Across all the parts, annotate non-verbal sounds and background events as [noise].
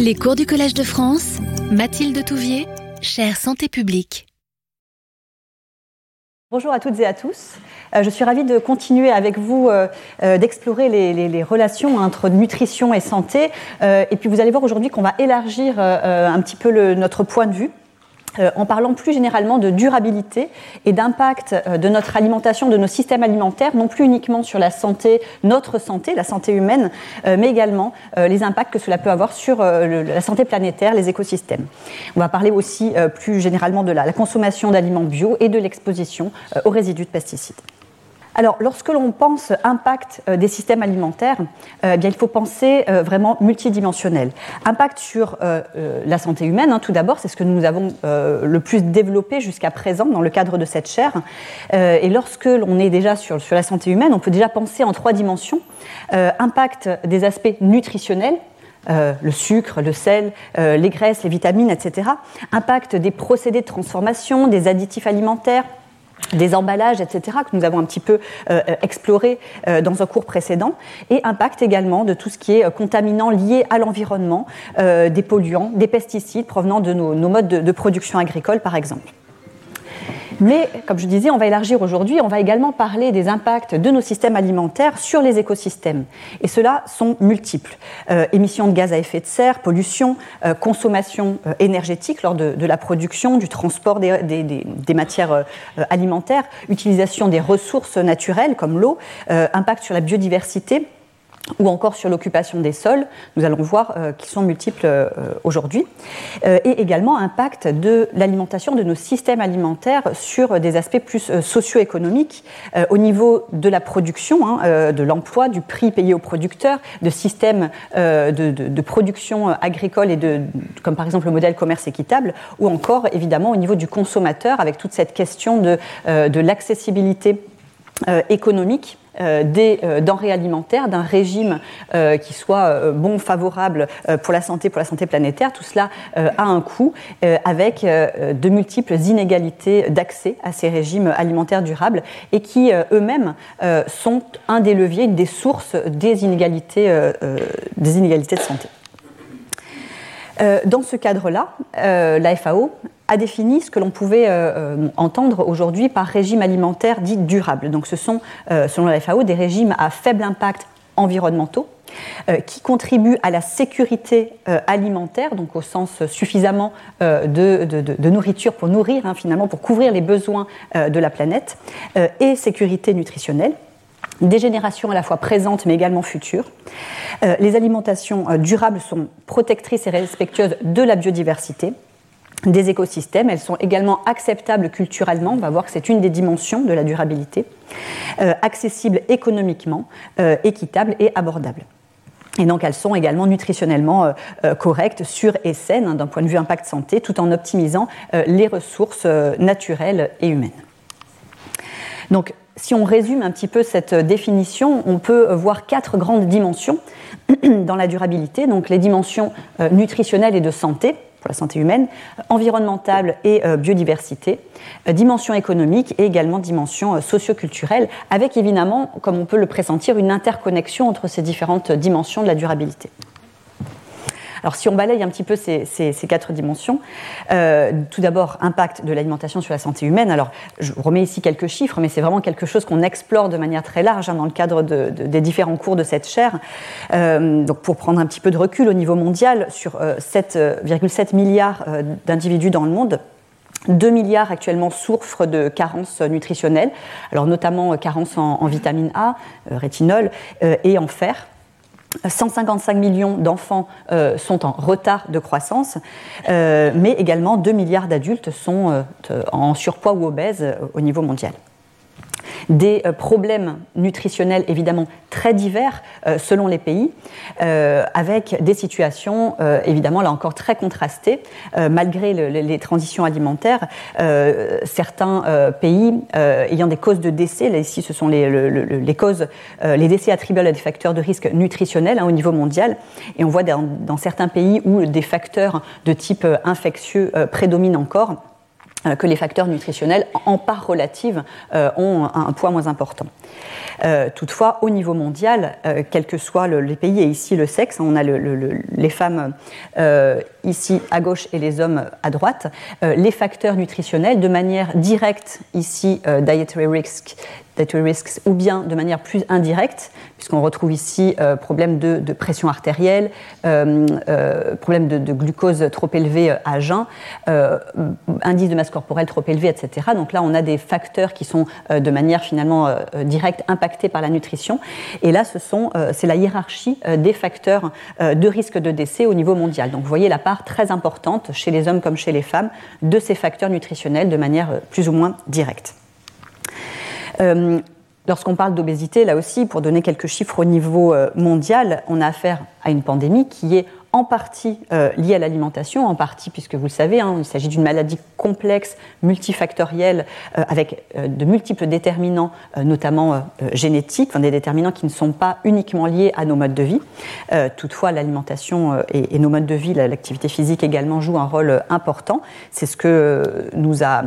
Les cours du Collège de France, Mathilde Touvier, chère santé publique. Bonjour à toutes et à tous. Euh, je suis ravie de continuer avec vous euh, euh, d'explorer les, relations entre nutrition et santé. et puis vous allez voir aujourd'hui qu'on va élargir un petit peu notre point de vue en parlant plus généralement de durabilité et d'impact euh, de notre alimentation, de nos systèmes alimentaires, non plus uniquement sur la santé, notre santé, la santé humaine, euh, mais également les impacts que cela peut avoir sur la santé planétaire, les écosystèmes. On va parler aussi plus généralement de la consommation d'aliments bio et de l'exposition aux résidus de pesticides. Alors, lorsque l'on pense impact euh, des systèmes alimentaires, euh, eh il faut penser euh, vraiment multidimensionnel. Impact sur la santé humaine, hein, tout d'abord, c'est ce que nous avons le plus développé jusqu'à présent dans le cadre de cette chaire. et lorsque l'on est déjà sur, la santé humaine, on peut déjà penser en trois dimensions. impact des aspects nutritionnels, le sucre, le sel, les graisses, les vitamines, etc. Impact des procédés de transformation, des additifs alimentaires, des emballages, etc., que nous avons un petit peu euh, euh, exploré euh, dans un cours précédent, et impact également de tout ce qui est contaminant lié à l'environnement, des polluants, des pesticides provenant de nos, modes de production agricole, par exemple. Mais, comme je disais, on va élargir aujourd'hui, on va également parler des impacts de nos systèmes alimentaires sur les écosystèmes. Et ceux-là sont multiples. Euh, émissions de gaz à effet de serre, pollution, euh, consommation euh, énergétique lors de, la production, du transport des, des matières alimentaires, utilisation des ressources naturelles comme l'eau, impact sur la biodiversité ou encore sur l'occupation des sols, nous allons voir euh, qu'ils sont multiples euh, aujourd'hui, euh, et également impact de l'alimentation de nos systèmes alimentaires sur des aspects plus socio-économiques au niveau de la production, hein, de l'emploi, du prix payé aux producteurs, de systèmes de, production agricole et comme par exemple le modèle commerce équitable, ou encore évidemment au niveau du consommateur avec toute cette question de, l'accessibilité économique euh, des euh, denrées alimentaires, d'un régime euh, qui soit bon, favorable pour la santé, pour la santé planétaire. Tout cela a un coût avec de multiples inégalités d'accès à ces régimes alimentaires durables et qui eux-mêmês sont un des leviers, une des sources des inégalités, des inégalités de santé. Dans ce cadre-là, la FAO a défini ce que l'on pouvait euh, euh, entendre aujourd'hui par régime alimentaire dit durable. Donc ce sont, euh, selon la FAO, des régimes à faible impact environnementaux qui contribuent à la sécurité alimentaire, donc au sens suffisamment de, nourriture pour nourrir, hein, finalement, pour couvrir les besoins de la planète, et sécurité nutritionnelle des générations à la fois présentes mais également futures. les alimentations durables sont protectrices et respectueuses de la biodiversité des écosystèmes. Elles sont également acceptables culturellement, on va voir que c'est une des dimensions de la durabilité, euh, accessibles économiquement, euh, équitables et abordables. Et donc elles sont également nutritionnellement euh, correctes, sûres et saines hein, d'un point de vue impact santé, tout en optimisant les ressources naturelles et humaines. Donc si on résume un petit peu cette définition, on peut voir quatre grandes dimensions [clears throat] dans la durabilité. Donc les dimensions nutritionnelles et de santé, pour la santé humaine, environnementale et euh, biodiversité, euh, dimension économique et également dimension euh, socioculturelle, avec évidemment, comme on peut le pressentir, une interconnexion entre ces différentes dimensions de la durabilité. Alors si on balaye un petit peu ces, quatre dimensions, euh, tout d'abord, impact de l'alimentation sur la santé humaine. Alors je remets ici quelques chiffres, mais c'est vraiment quelque chose qu'on explore de manière très large hein, dans le cadre des différents cours de cette chaire. Euh, donc pour prendre un petit peu de recul au niveau mondial, sur 7,7 euh, milliards d'individus dans le monde, 2 milliards actuellement souffrent de carences nutritionnelles, alors notamment carence en, en vitamine A, rétinol et en fer. 155 millions d'enfants euh, sont en retard de croissance, euh, mais également 2 milliards d'adultes sont euh, en surpoids ou obèses au niveau mondial des euh, problèmes nutritionnels évidemment très divers euh, selon les pays, euh, avec des situations évidemment là encore très contrastées, malgré les transitions alimentaires. certains pays ayant des causes de décès, là ici ce sont les, causes, les décès attribués à des facteurs de risque nutritionnel hein, au niveau mondial, et on voit dans certains pays où des facteurs de type infectieux prédominent encore que les facteurs nutritionnels, en part relative, ont un, poids moins important. toutefois, au niveau mondial, quels que soient les pays et ici le sexe, on a les femmes ici à gauche et les hommes à droite, les facteurs nutritionnels de manière directe ici dietary risk ou bien de manière plus indirecte, puisqu'on retrouve ici euh, problème de, pression artérielle, euh, euh, problème de, glucose trop élevé à jeun, indice de masse corporelle trop élevé, etc. Donc là, on a des facteurs qui sont de manière finalement directe impactés par la nutrition. Et là, ce sont, c'est la hiérarchie des facteurs de risque de décès au niveau mondial. Donc vous voyez la part très importante chez les hommes comme chez les femmes de ces facteurs nutritionnels de manière plus ou moins directe. Euh, lorsqu'on parle d'obésité, là aussi, pour donner quelques chiffres au niveau euh, mondial, on a affaire à une pandémie qui est en partie euh, à l'alimentation, en partie, puisque vous le savez, hein, il s'agit d'une maladie complexe, multifactorielle, euh, avec euh, de multiples déterminants, notamment génétiques, des déterminants qui ne sont pas uniquement liés à nos modes de vie. toutefois, l'alimentation et, nos modes de vie, l'activité physique également, jouent un rôle important. C'est ce que nous a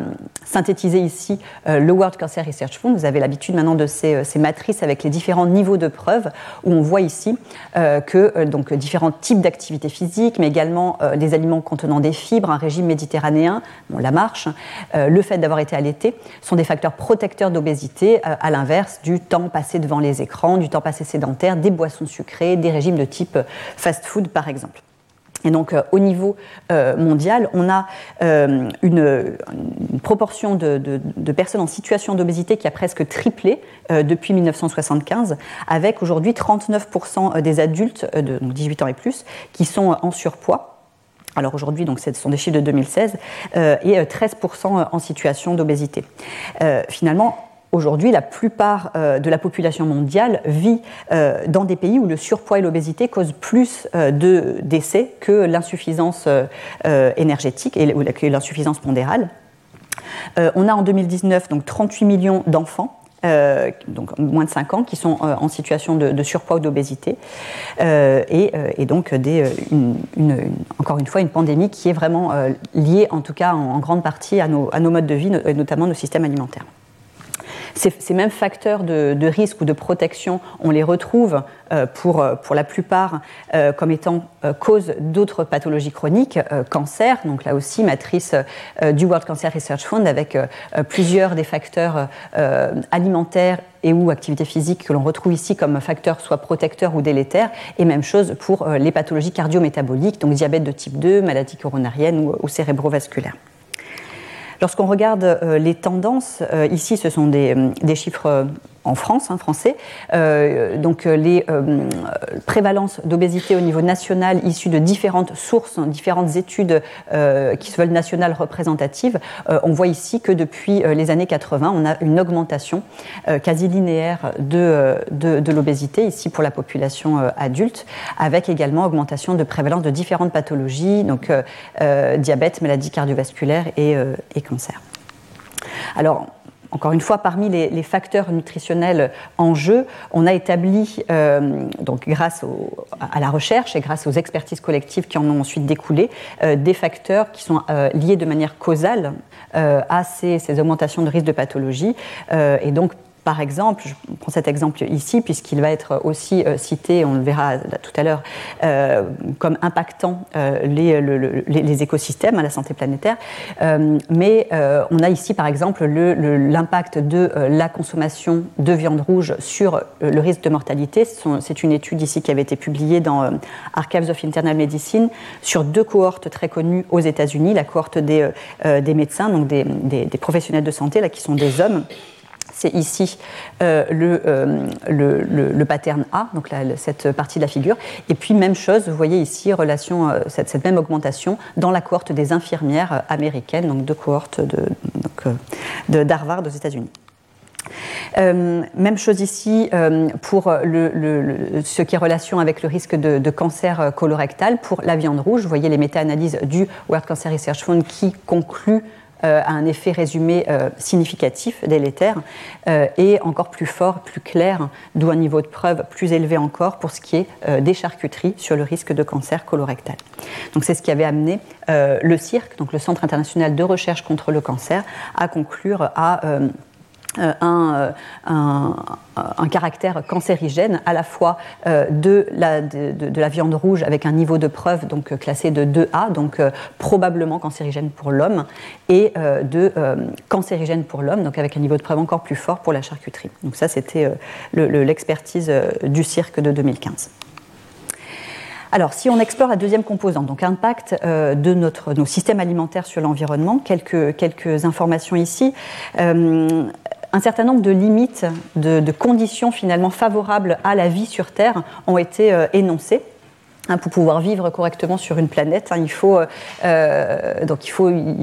synthétisé ici le World Cancer Research Fund. Vous avez l'habitude maintenant de ces, ces, matrices avec les différents niveaux de preuves, où on voit ici que donc, différents types d'activités physique, mais également euh, des aliments contenant des fibres, un régime méditerranéen, la marche, euh, le fait d'avoir été allaité, sont des facteurs protecteurs d'obésité, euh, à l'inverse du temps passé devant les écrans, du temps passé sédentaire, des boissons sucrées, des régimes de type fast-food par exemple. Et donc, euh, au niveau euh, mondial, on a euh, une, proportion de, personnes en situation d'obésité qui a presque triplé depuis 1975, avec aujourd'hui 39% des adultes de 18 ans et plus qui sont en surpoids. Alors aujourd'hui, donc, ce sont des chiffres de 2016, et 13% en situation d'obésité. finalement, Aujourd'hui, la plupart euh, de la population mondiale vit euh, dans des pays où le surpoids et l'obésité causent plus euh, de décès que l'insuffisance énergétique et l'insuffisance pondérale. on a en 2019 donc 38 millions d'enfants donc moins de 5 ans, qui sont en situation de, surpoids ou d'obésité, et, donc des, encore une fois une pandémie qui est vraiment liée en tout cas en, grande partie à nos modes de vie, notamment nos systèmes alimentaires. Ces, mêmes facteurs de, risque ou de protection, on les retrouve euh, pour, euh, pour la plupart euh, comme étant cause d'autres pathologies chroniques, cancer, donc là aussi matrice du World Cancer Research Fund avec plusieurs des facteurs alimentaires et ou activité physique que l'on retrouve ici comme facteurs soit protecteurs ou délétères, et même chose pour les pathologies cardiométaboliques, donc diabète de type 2, maladie coronarienne ou, ou cérébrovasculaire. Lorsqu'on regarde euh, les tendances, euh, ici ce sont des, euh, chiffres en France, hein, français. donc les prévalences d'obésité au niveau national issues de différentes sources, hein, différentes études qui se veulent nationales représentatives, on voit ici que depuis les années 80, on a une augmentation quasi linéaire de, de, l'obésité, ici pour la population adulte, avec également augmentation de prévalence de différentes pathologies, donc diabète, maladie cardiovasculaire et, et alors, encore une fois, parmi les, facteurs nutritionnels en jeu, on a établi, euh, donc grâce à la recherche et grâce aux expertises collectives qui en ont ensuite découlé, euh, des facteurs qui sont euh, liés de manière causale à ces, ces, augmentations de risque de pathologie. et donc, par exemple, je prends cet exemple ici, puisqu'il va être aussi euh, cité, on le verra tout à l'heure, euh, comme impactant euh, les, écosystèmes, à la santé planétaire. mais on a ici, par exemple, l'impact de la consommation de viande rouge sur le risque de mortalité. C'est une étude ici qui avait été publiée dans Archives of Internal Medicine sur deux cohortes très connues aux États-Unis, la cohorte des, des médecins, donc des, des, professionnels de santé, là, qui sont des hommes c'est ici euh, euh, le, pattern A, donc cette partie de la figure. Et puis, même chose, vous voyez ici, relation, euh, cette, même augmentation dans la cohorte des infirmières américaines, donc deux cohortes de, d'Harvard aux États-Unis. même chose ici pour ce qui est relation avec le risque de, de, cancer colorectal pour la viande rouge. Vous voyez les méta-analyses du World Cancer Research Fund qui concluent a un effet résumé significatif délétère et encore plus fort, plus clair, d'où un niveau de preuve plus élevé encore pour ce qui est des charcuteries sur le risque de cancer colorectal. Donc c'est ce qui avait amené le CIRC, donc le Centre international de recherche contre le cancer, à conclure à euh, euh, un, caractère cancérigène à la fois euh, de, la, de, la, viande rouge avec un niveau de preuve donc classé de 2A, donc probablement cancérigène pour l'homme, et de cancérigène pour l'homme, donc avec un niveau de preuve encore plus fort pour la charcuterie. Donc ça, c'était l'expertise du cirque de 2015. Alors, si on explore la deuxième composante, donc impact de notre, nos systèmes alimentaires sur l'environnement, quelques, quelques informations ici un certain nombre de limites, de, conditions finalement favorables à la vie sur Terre ont été euh, énoncées. Hein, pour pouvoir vivre correctement sur une planète, hein, il, faut, euh, donc il,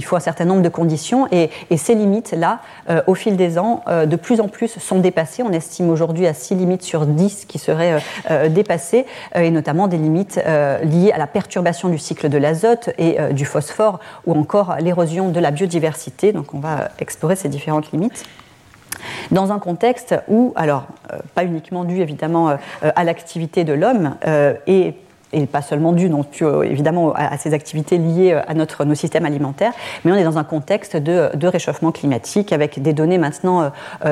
faut, un certain nombre de conditions et, ces limites-là, euh, au fil des ans, de plus en plus sont dépassées. On estime aujourd'hui à 6 limites sur 10 qui seraient dépassées, et notamment des limites liées à la perturbation du cycle de l'azote et du phosphore, ou encore l'érosion de la biodiversité. Donc on va explorer ces différentes limites dans un contexte où, alors, euh, pas uniquement dû évidemment euh, à l'activité de l'homme et pas seulement dû non évidemment à, ces activités liées à notre, nos systèmes alimentaires, mais on est dans un contexte de, de réchauffement climatique avec des données maintenant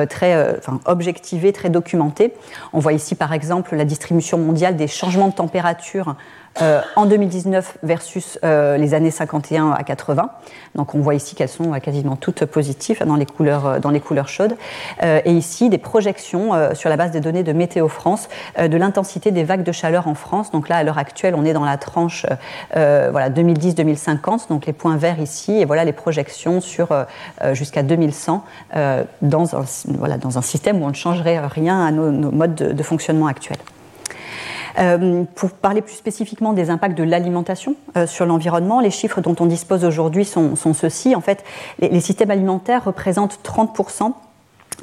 très objectivées, très documentées. On voit ici par exemple la distribution mondiale des changements de température euh, en 2019 versus euh, les années 51 à 80. Donc on voit ici qu'elles sont euh, quasiment toutes positives dans les couleurs, dans les couleurs chaudes. et ici des projections sur la base des données de Météo France de l'intensité des vagues de chaleur en France. Donc là à l'heure actuelle on est dans la tranche voilà 2010-2050. Donc les points verts ici et voilà les projections sur jusqu'à 2100 dans un, voilà, dans un système où on ne changerait rien à nos, modes de fonctionnement actuels. Euh, pour parler plus spécifiquement des impacts de l'alimentation euh, sur l'environnement, les chiffres dont on dispose aujourd'hui sont, ceux-ci. En fait, les, systèmes alimentaires représentent 30%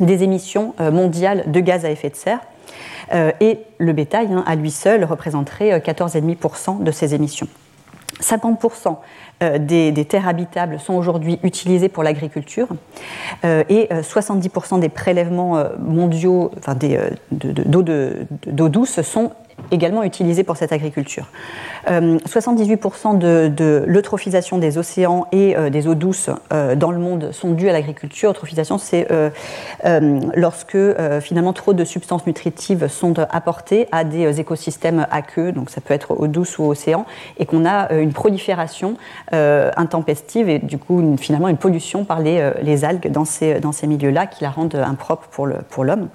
des émissions euh, mondiales de gaz à effet de serre. et le bétail, hein, à lui seul, représenterait 14,5% de ces émissions. 50% des, terres habitables sont aujourd'hui utilisées pour l'agriculture et 70% des prélèvements mondiaux enfin d'eau de, douce sont également utilisés pour cette agriculture. 78% euh, de, l'eutrophisation des océans et euh, des eaux douces euh, dans le monde sont dues à l'agriculture. Eutrophisation, c'est lorsque finalement trop de substances nutritives sont apportées à des écosystèmes aqueux, donc ça peut être eau douce ou océan, et qu'on a une prolifération intempestive et du coup finalement une pollution par les, algues dans ces, dans ces milieux-là qui la rendent impropre pour l'homme.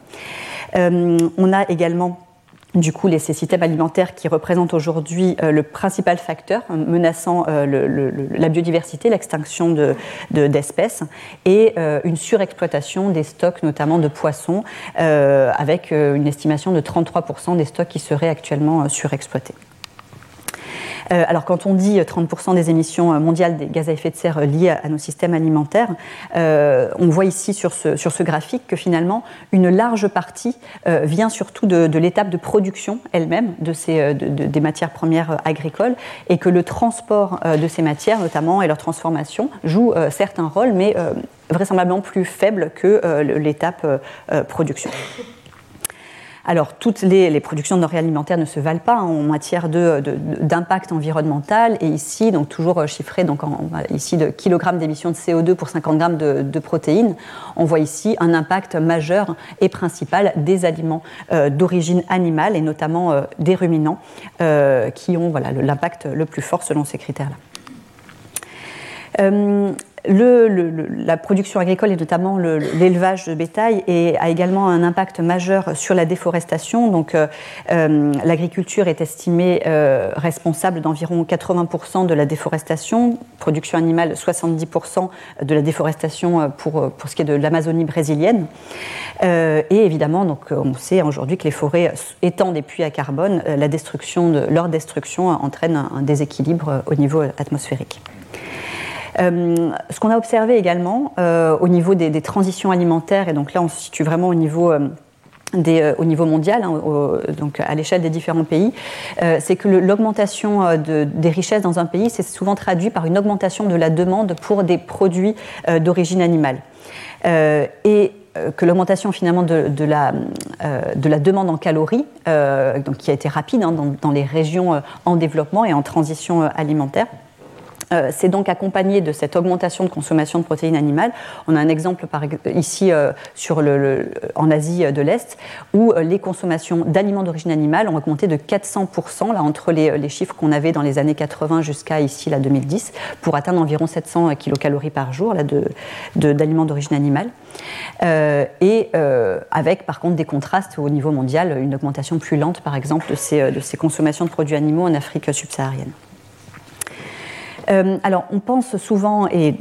on a également du coup, les, ces systèmes alimentaires qui représentent aujourd'hui euh, le principal facteur menaçant euh, la biodiversité, l'extinction d'espèces, et euh, une surexploitation des stocks, notamment de poissons, avec une estimation de 33% des stocks qui seraient actuellement surexploités. Euh, alors quand on dit 30% des émissions euh, mondiales des gaz à effet de serre euh, liées à, nos systèmes alimentaires, on voit ici sur ce, graphique que finalement une large partie vient surtout de, l'étape de production elle-même des matières premières agricoles et que le transport de ces matières notamment et leur transformation joue certes un rôle mais vraisemblablement plus faible que l'étape production. Alors, toutes les, productions de denrées alimentaires ne se valent pas en matière d'impact environnemental. Et ici, donc toujours chiffré donc ici de kilogrammes d'émissions de CO2 pour 50 grammes de, protéines, on voit ici un impact majeur et principal des aliments euh, d'origine animale et notamment euh, des ruminants euh, qui ont l'impact le plus fort selon ces critères-là la production agricole et notamment l'élevage de bétail a également un impact majeur sur la déforestation. Donc, euh, euh, l'agriculture est estimée euh, responsable d'environ 80% de la déforestation, production animale 70% de la déforestation pour, ce qui est de l'Amazonie brésilienne. et évidemment, on sait aujourd'hui que les forêts étant des puits à carbone, la destruction de, leur destruction entraîne un déséquilibre au niveau atmosphérique. Euh, ce qu'on a observé également euh, au niveau des, transitions alimentaires, et donc là on se situe vraiment au niveau euh, mondial, hein, donc à l'échelle des différents pays, c'est que l'augmentation des richesses dans un pays, c'est souvent traduit par une augmentation de la demande pour des produits d'origine animale. et que l'augmentation finalement de, la, de, la, demande en calories, qui a été rapide hein, dans, les régions en développement et en transition alimentaire, euh, c'est donc accompagné de cette augmentation de consommation de protéines animales. On a un exemple par, ici euh, en Asie de l'Est où euh, les consommations d'aliments d'origine animale ont augmenté de 400% là, entre les, chiffres qu'on avait dans les années 80 jusqu'à ici, la 2010, pour atteindre environ 700 kilocalories par jour là, d'aliments d'origine animale. et avec par contre des contrastes au niveau mondial, une augmentation plus lente par exemple de ces, de ces consommations de produits animaux en Afrique subsaharienne. Euh, alors, on pense souvent, et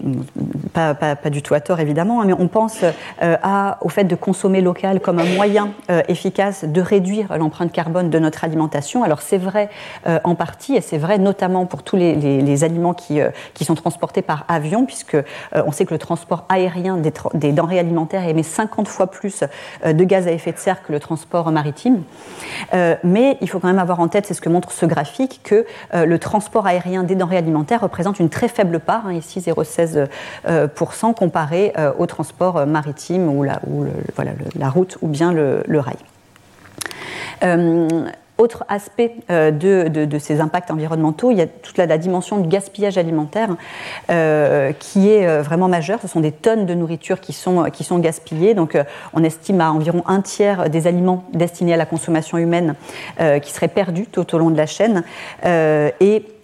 pas, du tout à tort évidemment, hein, mais on pense euh, au fait de consommer local comme un moyen euh, efficace de réduire l'empreinte carbone de notre alimentation. Alors, c'est vrai en partie, et c'est vrai notamment pour tous les, aliments qui, sont transportés par avion, puisque on sait que le transport aérien des, des, denrées alimentaires émet 50 fois plus de gaz à effet de serre que le transport maritime. mais il faut quand même avoir en tête, c'est ce que montre ce graphique, que le transport aérien des denrées alimentaires représente représente une très faible part, hein, ici 0,16%, euh, comparé euh, au transport maritime ou la, voilà, la route ou bien le, rail. Euh, autre aspect de, ces impacts environnementaux, il y a toute la, dimension du gaspillage alimentaire qui est vraiment majeure. Ce sont des tonnes de nourriture qui sont, qui sont gaspillées. Donc, on estime à environ un tiers des aliments destinés à la consommation humaine qui seraient perdus tout au long de la chaîne. et euh,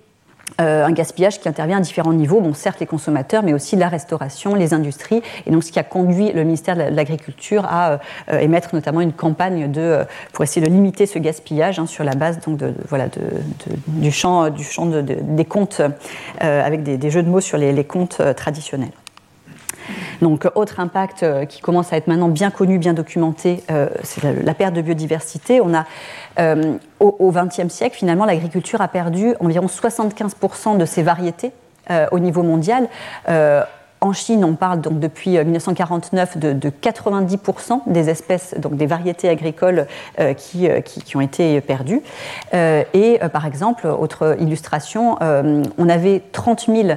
un gaspillage qui intervient à différents niveaux, bon, certes les consommateurs, mais aussi la restauration, les industries, et donc ce qui a conduit le ministère de l'Agriculture à euh, émettre notamment une campagne de, pour essayer de limiter ce gaspillage hein, sur la base donc de, voilà, du champ, des comptes, euh, avec des, jeux de mots sur les, les comptes traditionnels. Donc, autre impact qui commence à être maintenant bien connu, bien documenté, c'est la, perte de biodiversité. On a euh, au XXe siècle, finalement, l'agriculture a perdu environ 75% de ses variétés euh, au niveau mondial. Euh, en Chine, on parle donc depuis 1949 euh, de, 90% des espèces, donc des variétés agricoles euh, qui, euh, qui, ont été perdues. et par exemple, autre illustration, on avait 30 000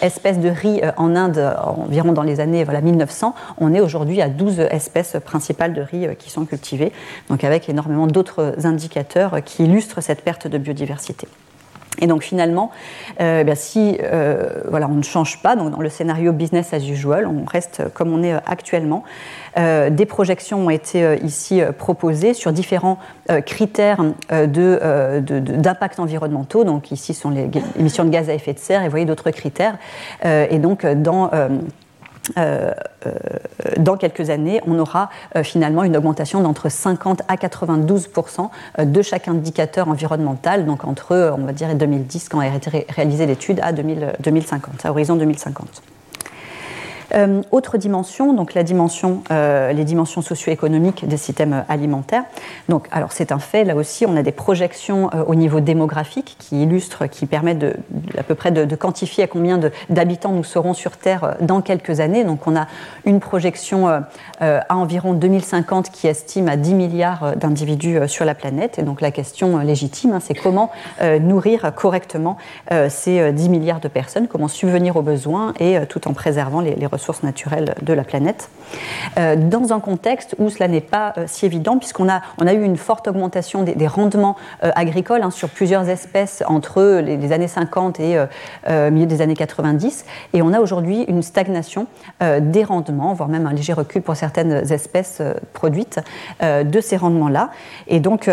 espèces de riz en Inde environ dans les années voilà, 1900. On est aujourd'hui à 12 espèces principales de riz qui sont cultivées, donc avec énormément d'autres indicateurs qui illustrent cette perte de biodiversité. Et donc finalement, euh, eh si euh, voilà, on ne change pas, donc dans le scénario business as usual, on reste comme on est euh, actuellement. des projections ont été ici proposées sur différents critères d'impact environnementaux. Donc ici sont les émissions de gaz à effet de serre et vous voyez d'autres critères. et donc dans euh, euh, dans quelques années, on aura euh, finalement une augmentation d'entre 50 à 92% de chaque indicateur environnemental, donc entre, on va dire, 2010, quand a été réalisée l'étude, à 2050, à horizon 2050. Euh, autre dimension, donc la dimension, euh, les dimensions socio-économiques des systèmes alimentaires. Donc, alors c'est un fait, là aussi, on a des projections euh, au niveau démographique qui illustrent, qui permettent de, à peu près de, quantifier à combien d'habitants nous serons sur Terre dans quelques années. Donc, on a une projection à environ 2050 qui estime à 10 milliards d'individus sur la planète. Et donc, la question légitime, hein, c'est comment nourrir correctement ces 10 milliards de personnes, comment subvenir aux besoins et tout en préservant les, les ressources naturelles de la planète, euh, dans un contexte où cela n'est pas euh, si évident, puisqu'on a, on a eu une forte augmentation des, rendements euh, agricoles hein, sur plusieurs espèces entre les, années 50 et milieu des années 90, et on a aujourd'hui une stagnation des rendements, voire même un léger recul pour certaines espèces produites de ces rendements-là. Et donc,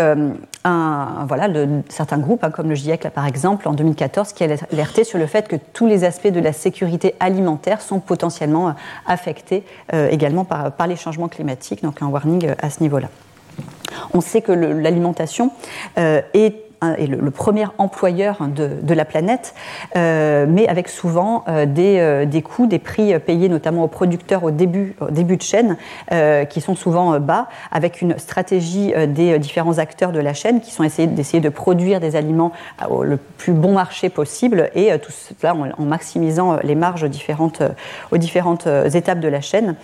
un, voilà, certains groupes, hein, comme le GIEC par exemple, en 2014, qui a alerté sur le fait que tous les aspects de la sécurité alimentaire sont potentiellement euh, affectés euh, également par, par, les changements climatiques, donc un warning euh, à ce niveau-là. On sait que l'alimentation est est le, premier employeur de, la planète, euh, mais avec souvent euh, des, euh, des, coûts, des prix payés notamment aux producteurs au début, début de chaîne, qui sont souvent bas, avec une stratégie des différents acteurs de la chaîne qui sont d'essayer de produire des aliments au le plus bon marché possible, et tout cela en, maximisant les marges différentes, aux différentes étapes de la chaîne.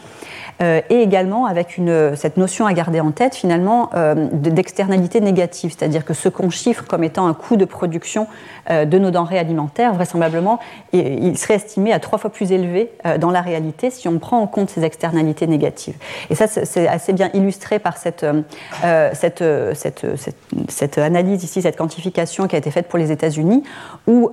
Et également avec cette notion à garder en tête finalement d'externalité négative, c'est-à-dire que ce qu'on chiffre comme étant un coût de production de nos denrées alimentaires, vraisemblablement, il serait estimé à trois fois plus élevé dans la réalité si on prend en compte ces externalités négatives. Et ça, c'est assez bien illustré par cette, analyse ici, cette quantification qui a été faite pour les États-Unis, où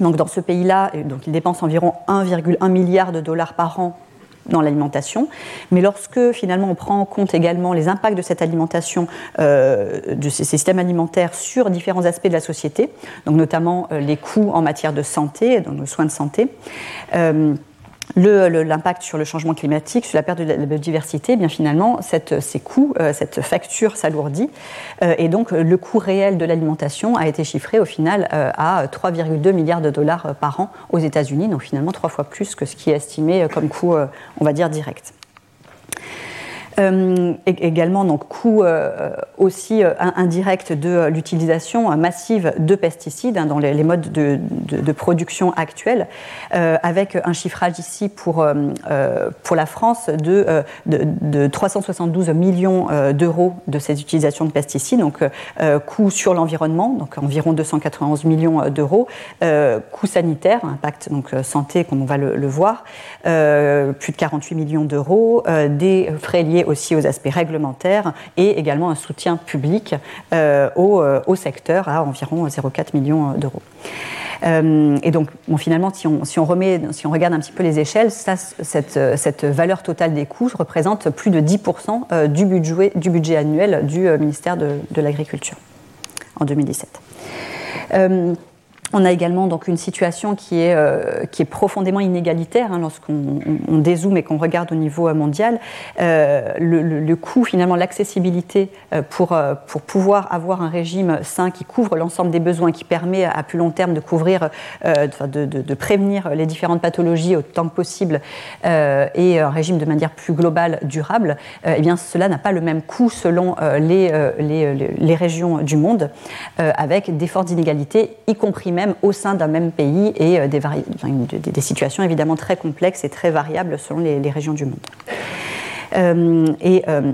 donc dans ce pays-là, donc ils dépensent environ 1,1 milliard de dollars par an dans l'alimentation. Mais lorsque finalement on prend en compte également les impacts de cette alimentation, euh, de ces systèmes alimentaires sur différents aspects de la société, donc notamment euh, les coûts en matière de santé, donc le soin de santé, euh, l'impact sur le changement climatique, sur la perte de la biodiversité, eh bien finalement, cette, ces coûts, euh, cette facture s'alourdit. Euh, et donc, le coût réel de l'alimentation a été chiffré au final euh, à 3,2 milliards de dollars par an aux États-Unis, donc finalement trois fois plus que ce qui est estimé comme coût, on va dire, direct. Euh, également, donc, coût euh, aussi euh, indirect de l'utilisation massive de pesticides hein, dans les, modes de, production actuels, avec un chiffrage ici pour, pour la France de, de 372 millions d'euros de ces utilisations de pesticides, donc coût sur l'environnement, donc environ 291 millions d'euros, coût sanitaire, impact donc santé comme on va le, le voir, plus de 48 millions d'euros, des frais liés aussi aux aspects réglementaires et également un soutien public euh, euh, au, secteur à environ 0,4 millions d'euros. Euh, et donc, finalement, si on, si on, remet, si on regarde un petit peu les échelles, ça, cette, cette, valeur totale des coûts représente plus de 10% du budget, du budget annuel du ministère de l'Agriculture en 2017. On a également donc une situation qui est, euh, profondément inégalitaire hein, lorsqu'on dézoome et qu'on regarde au niveau euh, mondial. Euh, le, coût, finalement, l'accessibilité pour, pouvoir avoir un régime sain qui couvre l'ensemble des besoins, qui permet à plus long terme de couvrir, de, prévenir les différentes pathologies autant que possible et un régime de manière plus globale, durable, eh bien cela n'a pas le même coût selon les, les, les régions du monde, avec des fortes inégalités, y compris même au sein d'un même pays et euh, des, situations évidemment très complexes et très variables selon les, régions du monde. Euh, et euh,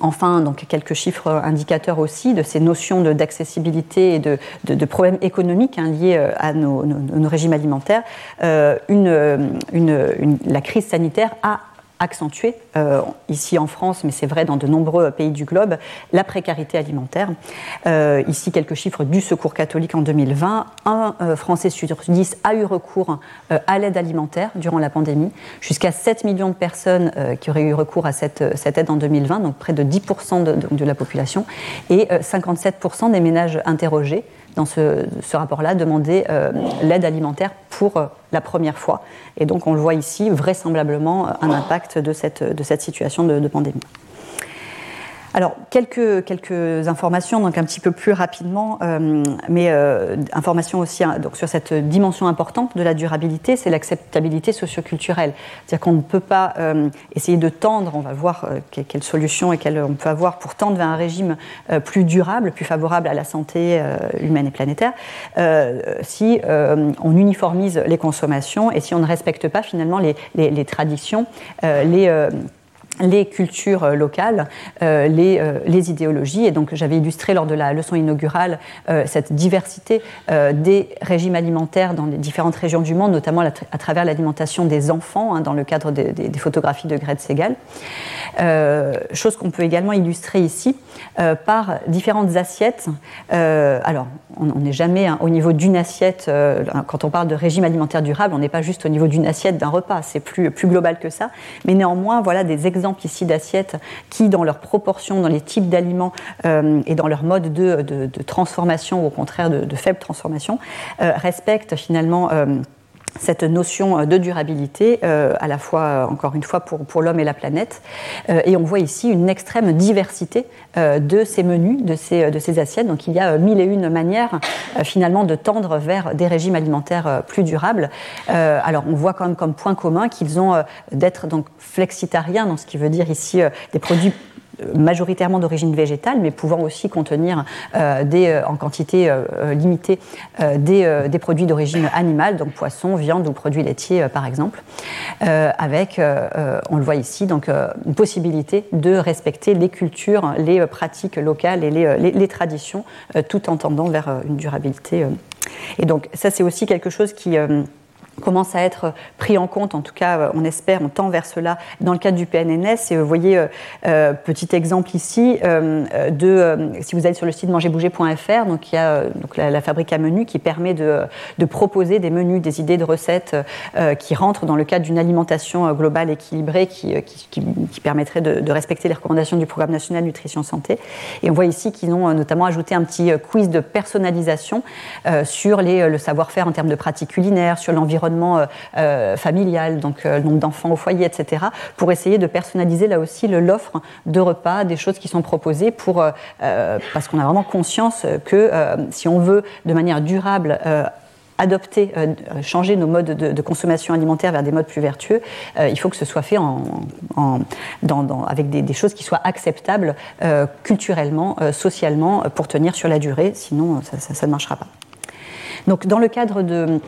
Enfin, donc quelques chiffres indicateurs aussi de ces notions d'accessibilité et de, de, problèmes économiques hein, liés à nos, régimes alimentaires. une, une, la crise sanitaire a accentuer, euh, ici en France, mais c'est vrai dans de nombreux pays du globe, la précarité alimentaire. Euh, ici, quelques chiffres du Secours catholique en 2020. Un euh, Français sur dix a eu recours à l'aide alimentaire durant la pandémie. Jusqu'à 7 millions de personnes qui auraient eu recours à cette, cette, aide en 2020, donc près de 10% de, de, la population, et 57% des ménages interrogés dans ce, rapport-là, demander euh, l'aide alimentaire pour euh, la première fois. Et donc on le voit ici, vraisemblablement, un impact de cette, de cette situation de pandémie. Alors, quelques, quelques informations, donc un petit peu plus rapidement, euh, mais euh, informations aussi hein, donc, sur cette dimension importante de la durabilité, c'est l'acceptabilité socioculturelle. C'est-à-dire qu'on ne peut pas euh, essayer de tendre, on va voir quelles solutions et quelles on peut avoir pour tendre vers un régime plus durable, plus favorable à la santé humaine et planétaire, si on uniformise les consommations et si on ne respecte pas finalement les, les, les traditions, les les cultures euh, locales, euh, les, euh, les, idéologies. Et donc j'avais illustré lors de la leçon inaugurale cette diversité des régimes alimentaires dans les différentes régions du monde, notamment à, travers l'alimentation des enfants, hein, dans le cadre des, photographies de Gretz Segal. chose qu'on peut également illustrer ici par différentes assiettes. alors, on n'est jamais hein, au niveau d'une assiette, quand on parle de régime alimentaire durable, on n'est pas juste au niveau d'une assiette d'un repas, c'est plus, plus global que ça. Mais néanmoins, voilà des exemples ici d'assiettes qui, dans leur proportion, dans les types d'aliments euh, et dans leur mode de, transformation, ou au contraire de, faible transformation, euh, respectent finalement euh, cette notion euh, de durabilité, euh, à la fois, euh, encore une fois, pour, pour l'homme et la planète. et on voit ici une extrême diversité de ces menus, de ces, de ces assiettes. Donc il y a mille et une manières, finalement, de tendre vers des régimes alimentaires plus durables. alors on voit quand même comme point commun qu'ils ont d'être donc flexitariens, dans ce qui veut dire ici des produits majoritairement d'origine végétale, mais pouvant aussi contenir des, en quantité limitée des, produits d'origine animale, donc poisson, viande ou produits laitiers par exemple, avec, on le voit ici, donc une possibilité de respecter les cultures, les pratiques locales et les traditions, tout en tendant vers une durabilité. Et donc ça c'est aussi quelque chose qui commence à être pris en compte, en tout cas euh, on espère, on tend vers cela dans le cadre du PNNS. Et vous voyez, euh, euh, petit exemple ici, de, si vous allez sur le site mangerbouger.fr, donc il y a donc la, fabrique à menus qui permet de, proposer des menus, des idées de recettes qui rentrent dans le cadre d'une alimentation globale équilibrée qui, permettrait de, respecter les recommandations du Programme national nutrition santé. Et on voit ici qu'ils ont notamment ajouté un petit quiz de personnalisation sur le savoir-faire en termes de pratiques culinaires, sur l'environnement euh, euh, familial, donc euh, le nombre d'enfants au foyer, etc., pour essayer de personnaliser là aussi l'offre de repas, des choses qui sont proposées, pour, parce qu'on a vraiment conscience que si on veut de manière durable adopter, changer nos modes de, consommation alimentaire vers des modes plus vertueux, il faut que ce soit fait en, avec des, choses qui soient acceptables culturellement, socialement, pour tenir sur la durée, sinon ça, ne marchera pas. Donc dans le cadre de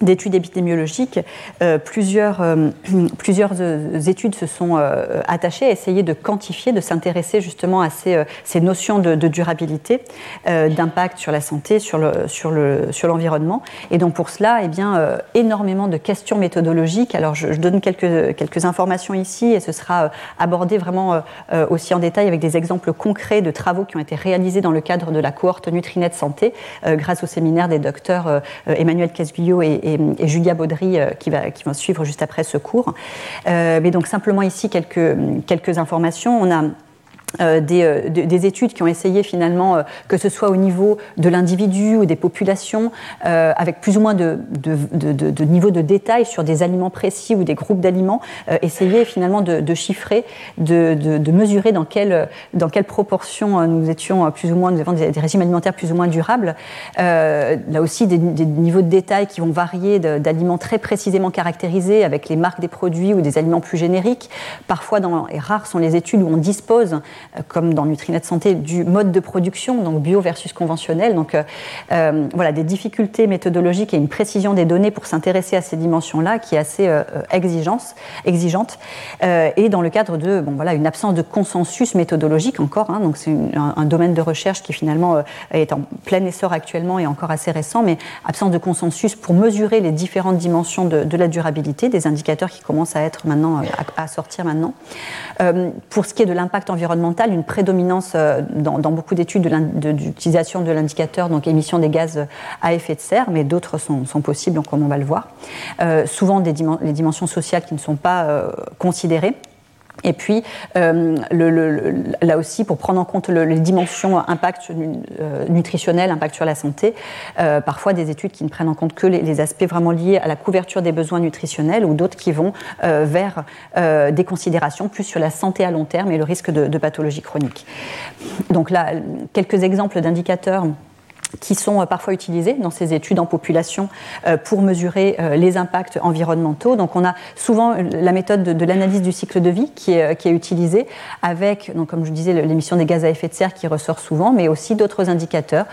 d'études épidémiologiques, euh, plusieurs, euh, [clears throat] plusieurs euh, études se sont attachées à essayer de quantifier, de s'intéresser justement à ces, ces notions de, durabilité, d'impact sur la santé, sur l'environnement. Sur le, sur et donc pour cela, eh bien, énormément de questions méthodologiques. Alors je, donne quelques, quelques informations ici et ce sera abordé vraiment aussi en détail avec des exemples concrets de travaux qui ont été réalisés dans le cadre de la cohorte Nutrinet Santé grâce au séminaire des docteurs Emmanuel Casguillot et et, Julia Baudry euh, qui, va, qui va suivre juste après ce cours. Euh, mais donc simplement ici quelques, quelques informations. On a euh, euh, des, études qui ont essayé finalement, euh, que ce soit au niveau de l'individu ou des populations, avec plus ou moins de, de, niveau de détail sur des aliments précis ou des groupes d'aliments, essayer finalement de, chiffrer, de, mesurer dans quelle, dans quelle proportion nous étions plus ou moins, nous avons des, régimes alimentaires plus ou moins durables. là aussi, des, niveaux de détail qui vont varier d'aliments très précisément caractérisés avec les marques des produits ou des aliments plus génériques. Parfois, dans, et rares sont les études où on dispose euh, comme dans Nutrinet Santé, du mode de production, donc bio versus conventionnel. Donc euh, euh, voilà, des difficultés méthodologiques et une précision des données pour s'intéresser à ces dimensions-là qui est assez exigence, exigeante. et dans le cadre de bon, voilà, une absence de consensus méthodologique encore, hein, donc c'est un, domaine de recherche qui finalement est en plein essor actuellement et encore assez récent, mais absence de consensus pour mesurer les différentes dimensions de, la durabilité, des indicateurs qui commencent à être maintenant à, à sortir maintenant. pour ce qui est de l'impact environnemental, une prédominance euh, dans, beaucoup d'études d'utilisation de, l'indicateur, donc émission des gaz à effet de serre, mais d'autres sont, possibles, comme on va le voir. Euh, souvent des les dimensions sociales qui ne sont pas euh, considérées. Et puis, euh, là aussi, pour prendre en compte les dimensions impact euh, nutritionnel, impact sur la santé, euh, parfois des études qui ne prennent en compte que les, aspects vraiment liés à la couverture des besoins nutritionnels ou d'autres qui vont vers des considérations plus sur la santé à long terme et le risque de, de pathologie chronique. Donc là, quelques exemples d'indicateurs qui sont euh, parfois utilisés dans ces études en population euh, pour mesurer euh, les impacts environnementaux. Donc on a souvent la méthode de, l'analyse du cycle de vie qui est, utilisée avec, donc comme je disais, l'émission des gaz à effet de serre qui ressort souvent, mais aussi d'autres indicateurs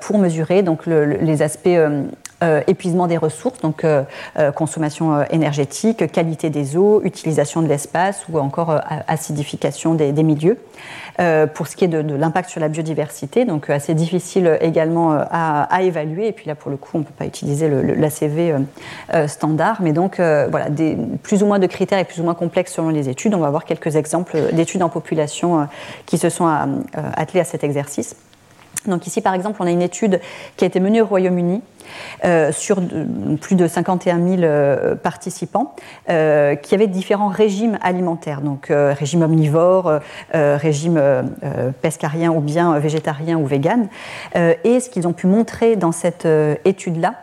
pour mesurer donc les aspects épuisement des ressources, donc consommation énergétique, qualité des eaux, utilisation de l'espace ou encore acidification des milieux. Euh, pour ce qui est de, l'impact sur la biodiversité, donc euh, assez difficile également euh, à, évaluer. Et puis là, pour le coup, on ne peut pas utiliser l'ACV standard, mais donc voilà, plus ou moins de critères et plus ou moins complexes selon les études. On va voir quelques exemples d'études en population qui se sont attelées à cet exercice. Donc ici, par exemple, on a une étude qui a été menée au Royaume-Uni euh, sur plus de 51 000 euh, participants euh, qui avaient différents régimes alimentaires, donc régime omnivore, régime pescarien ou bien végétarien ou vegan. et ce qu'ils ont pu montrer dans cette étude-là,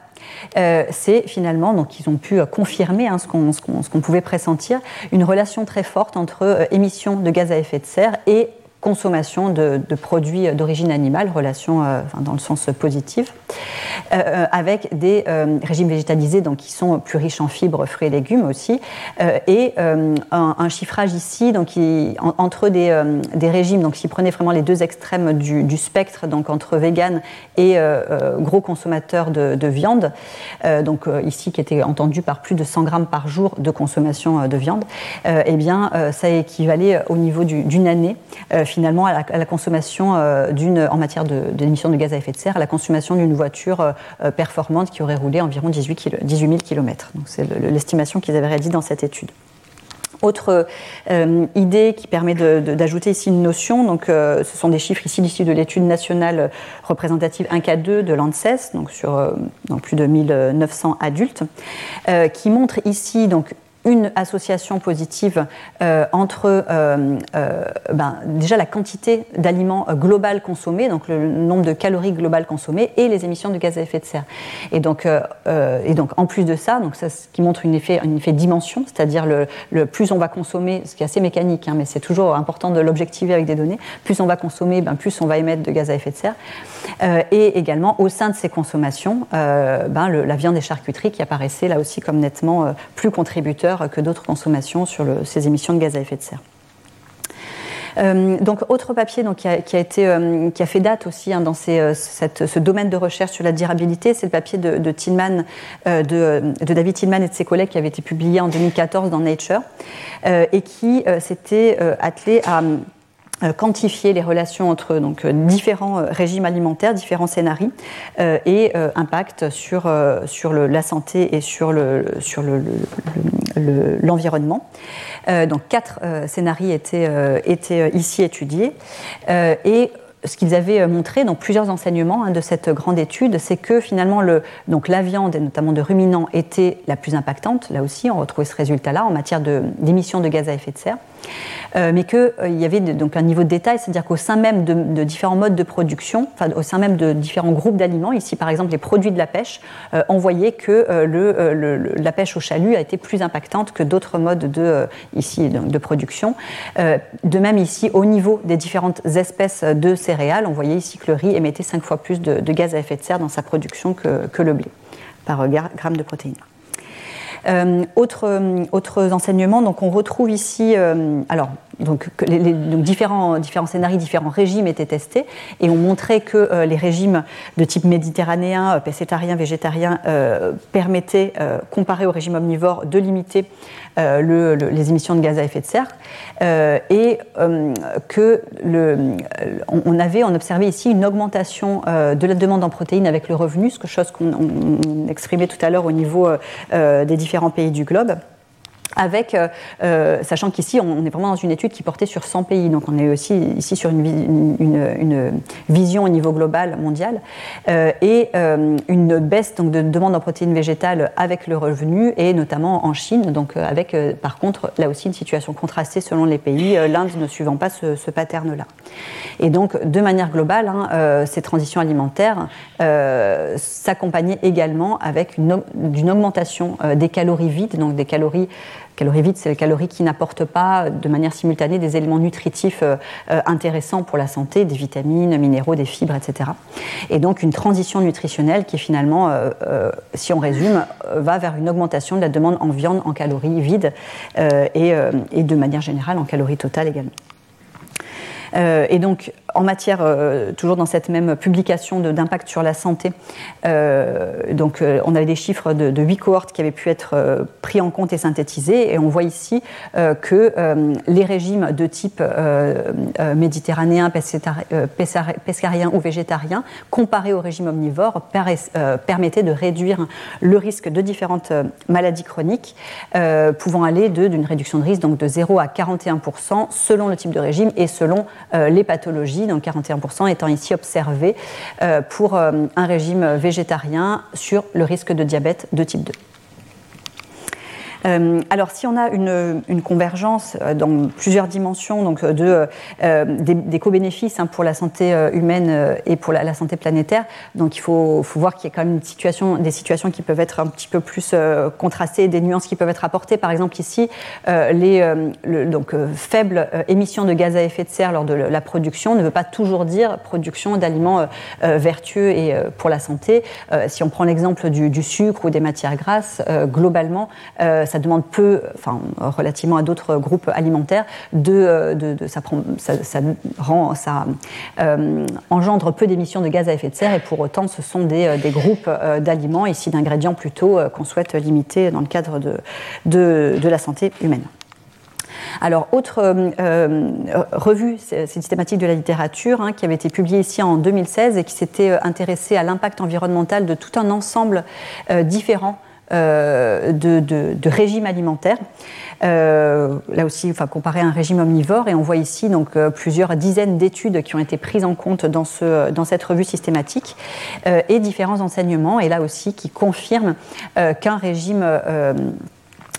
c'est finalement, donc ils ont pu confirmer hein, ce qu'on pouvait pressentir, une relation très forte entre émissions de gaz à effet de serre et consommation de, produits d'origine animale, relation dans le sens positif, avec des régimes végétalisés donc, qui sont plus riches en fibres, fruits et légumes aussi, et un, chiffrage ici donc, entre des, régimes, donc s'il prenait vraiment les deux extrêmes du, spectre, donc entre vegan et gros consommateurs de, de viande, donc ici qui était entendu par plus de 100 grammes par jour de consommation de viande, eh bien, ça équivalait au niveau d'une année, finalement, à la, consommation d'une, en matière d'émissions de, gaz à effet de serre, à la consommation d'une voiture performante qui aurait roulé environ 18, 18 000 km. Donc, c'est l'estimation qu'ils avaient réalisée dans cette étude. Autre idée qui permet d'ajouter ici une notion, donc, ce sont des chiffres ici issus de l'étude nationale représentative 1K2 de l'ANSES, donc sur plus de 1900 adultes, qui montre ici donc, une association positive euh, entre euh, euh, ben, déjà la quantité d'aliments global consommés, donc le nombre de calories globales consommées, et les émissions de gaz à effet de serre. Et donc, et donc en plus de ça, donc ça, ce qui montre une effet, un effet dimension, c'est-à-dire le, le, plus on va consommer, ce qui est assez mécanique, hein, mais c'est toujours important de l'objectiver avec des données, plus on va consommer, ben, plus on va émettre de gaz à effet de serre. et également, au sein de ces consommations, ben, la viande et charcuterie qui apparaissait là aussi comme nettement plus contributeur que d'autres consommations sur ces émissions de gaz à effet de serre. Euh, donc, autre papier euh, qui a fait date aussi hein, dans euh, ce domaine de recherche sur la durabilité, c'est le papier de, de de, David Tillman et de ses collègues qui avait été publié en 2014 dans Nature et qui s'était attelé à quantifier les relations entre donc, euh, différents euh, régimes alimentaires, différents scénarios et impact sur, sur la santé et sur. Le, sur le, l'environnement. donc quatre scénarios étaient, étaient ici étudiés et ce qu'ils avaient montré dans plusieurs enseignements hein, de cette grande étude, c'est que finalement le, donc la viande, et notamment de ruminants, était la plus impactante. Là aussi, on retrouvait ce résultat-là en matière d'émissions de, de, gaz à effet de serre. Euh, mais qu'il euh, y avait donc un niveau de détail, c'est-à-dire qu'au sein même de, différents modes de production, au sein même de différents groupes d'aliments, ici par exemple les produits de la pêche, euh, on voyait que la pêche au chalut a été plus impactante que d'autres modes de, ici, de, production. de même ici, au niveau des différentes espèces de céréales, on voyait ici que le riz émettait 5 fois plus de, gaz à effet de serre dans sa production que le blé par gramme de protéines. Euh, autre, autres enseignements, donc on retrouve ici, euh, alors donc, différents, scénarios, différents régimes étaient testés et on montrait que euh, les régimes de type méditerranéen, pescétarien, végétarien permettaient, comparé au régime omnivore, de limiter le, les émissions de gaz à effet de serre. Et que on, avait, on observait ici une augmentation de la demande en protéines avec le revenu, ce chose qu'on exprimait tout à l'heure au niveau des différents pays du globe avec, euh, euh, sachant qu'ici, on est vraiment dans une étude qui portait sur 100 pays, donc on est aussi ici sur une, vision au niveau global, mondial, euh, et une baisse donc, de demande en protéines végétales avec le revenu, et notamment en Chine, donc avec par contre là aussi une situation contrastée selon les pays, l'Inde ne suivant pas ce, pattern-là. Et donc, de manière globale, hein, ces transitions alimentaires s'accompagnaient également avec une, une augmentation des calories vides, donc des calories Calories vides, c'est les calories qui n'apportent pas de manière simultanée des éléments nutritifs euh, euh, intéressants pour la santé, des vitamines, minéraux, des fibres, etc. Et donc une transition nutritionnelle qui finalement, euh, si on résume, va vers une augmentation de la demande en viande en calories vides et, et de manière générale en calories totales également. et donc, en matière, euh, toujours dans cette même publication d'impact sur la santé, euh, donc euh, on avait des chiffres de, de 8 cohortes qui avaient pu être pris en compte et synthétisés, et on voit ici que les régimes de type méditerranéen, pescarien ou végétarien, comparés au régime omnivore, permettaient de réduire le risque de différentes maladies chroniques, pouvant aller d'une réduction de risque donc de 0 à 41% selon le type de régime et selon les pathologies donc 41% étant ici observé euh, pour euh, un régime végétarien sur le risque de diabète de type 2. Alors, si on a une, convergence dans plusieurs dimensions, donc de, des, co-bénéfices hein, pour la santé humaine et pour la, santé planétaire, donc il faut, voir qu'il y a quand même des situations qui peuvent être un petit peu plus contrastées, des nuances qui peuvent être apportées. Par exemple, ici, les donc, faibles émissions de gaz à effet de serre lors de la production ne veut pas toujours dire production d'aliments vertueux et pour la santé. si on prend l'exemple du, sucre ou des matières grasses, euh, globalement, euh, ça demande peu, enfin, relativement à d'autres groupes alimentaires, de, euh, ça, ça, rend, ça engendre peu d'émissions de gaz à effet de serre et pour autant, ce sont des, groupes d'aliments, ici d'ingrédients plutôt, qu'on souhaite limiter dans le cadre de, de la santé humaine. Alors, autre euh, euh, revue systématique de la littérature hein, qui avait été publiée ici en 2016 et qui s'était euh, intéressée à l'impact environnemental de tout un ensemble différent de, régimes alimentaires. là aussi, enfin, comparé à un régime omnivore, et on voit ici donc plusieurs dizaines d'études qui ont été prises en compte dans, ce, dans cette revue systématique et différents enseignements, et là aussi qui confirment qu'un régime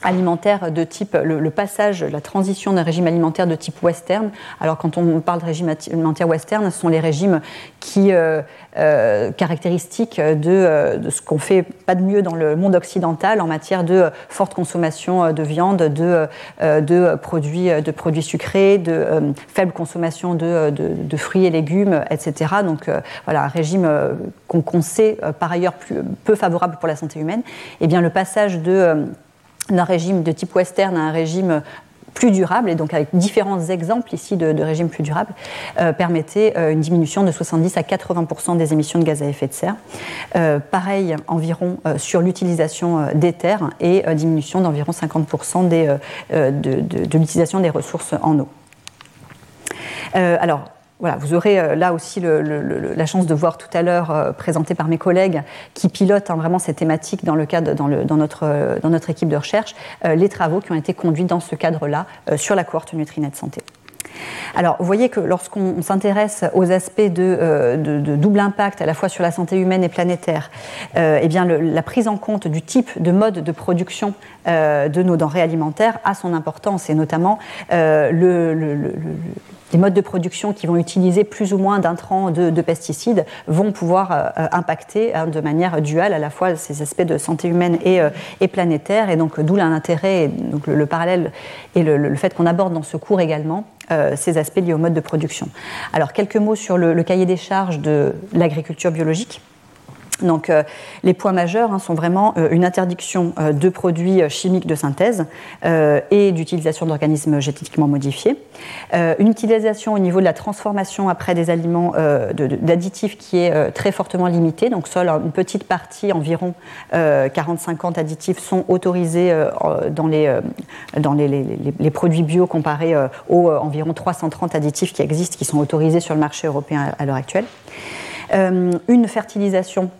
alimentaire de type, le, passage, la transition d'un régime alimentaire de type western. Alors quand on parle de régime alimentaire western, ce sont les régimes qui euh, euh, caractéristiques de, euh, de ce qu'on fait pas de mieux dans le monde occidental en matière de forte consommation de viande, de, de, produits, de produits sucrés, de faible consommation de, de, fruits et légumes, etc. Donc voilà, un régime qu'on sait par ailleurs peu favorable pour la santé humaine. Et eh bien le passage de d'un régime de type western à un régime plus durable, et donc avec différents exemples ici de, régimes plus durables, euh, permettait euh, une diminution de 70 à 80 des émissions de gaz à effet de serre. Euh, pareil environ sur l'utilisation des terres et diminution d'environ 50 des, de, de l'utilisation des ressources en eau. alors, voilà, vous aurez euh, là aussi la chance de voir tout à l'heure, euh, présenté par mes collègues qui pilotent hein, vraiment ces thématiques dans, le cadre, dans, notre, euh, dans notre équipe de recherche, les travaux qui ont été conduits dans ce cadre-là sur la cohorte Nutrinet Santé. Alors, vous voyez que lorsqu'on s'intéresse aux aspects de, double impact, à la fois sur la santé humaine et planétaire, eh bien, la prise en compte du type de mode de production de nos denrées alimentaires a son importance, et notamment le les modes de production qui vont utiliser plus ou moins d'intrants de, de, pesticides vont pouvoir euh, impacter hein, de manière duale à la fois ces aspects de santé humaine et, euh, planétaire. Et donc, d'où l'intérêt, donc le, parallèle et le, fait qu'on aborde dans ce cours également euh, ces aspects liés au mode de production. Alors, quelques mots sur le cahier des charges de l'agriculture biologique. Donc, euh, les points majeurs hein, sont vraiment euh, une interdiction euh, de produits chimiques de synthèse et d'utilisation d'organismes génétiquement modifiés, une utilisation au niveau de la transformation après des aliments d'additifs qui est très fortement limitée. Donc, seule une petite partie, environ 40-50 additifs, sont autorisés dans, les, dans les, les, produits bio comparés aux environ 330 additifs qui existent, qui sont autorisés sur le marché européen à l'heure actuelle. une fertilisation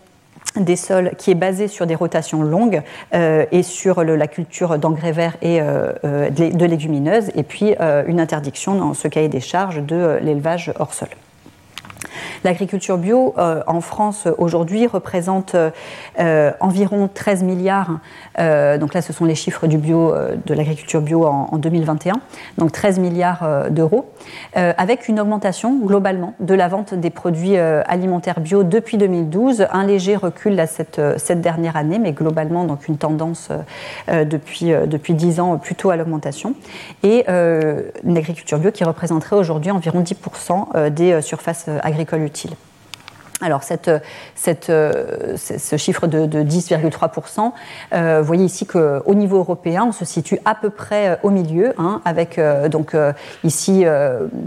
des sols qui est basé sur des rotations longues euh, et sur la culture d'engrais verts et euh, euh, de légumineuses, et puis une interdiction dans ce cahier des charges de l'élevage hors sol. L'agriculture bio en France aujourd'hui représente environ 13 milliards, euh, donc là ce sont les chiffres bio, de l'agriculture bio en, 2021, donc 13 milliards d'euros, avec une augmentation globalement de la vente des produits alimentaires bio depuis 2012, un léger recul cette, dernière année, mais globalement donc une tendance depuis, depuis 10 ans plutôt à l'augmentation, et une agriculture bio qui représenterait aujourd'hui environ 10% des surfaces agricoles utile. Alors, cette, ce chiffre de, 10,3%, euh, vous voyez ici qu'au niveau européen, on se situe à peu près euh, au milieu, hein, avec euh, donc ici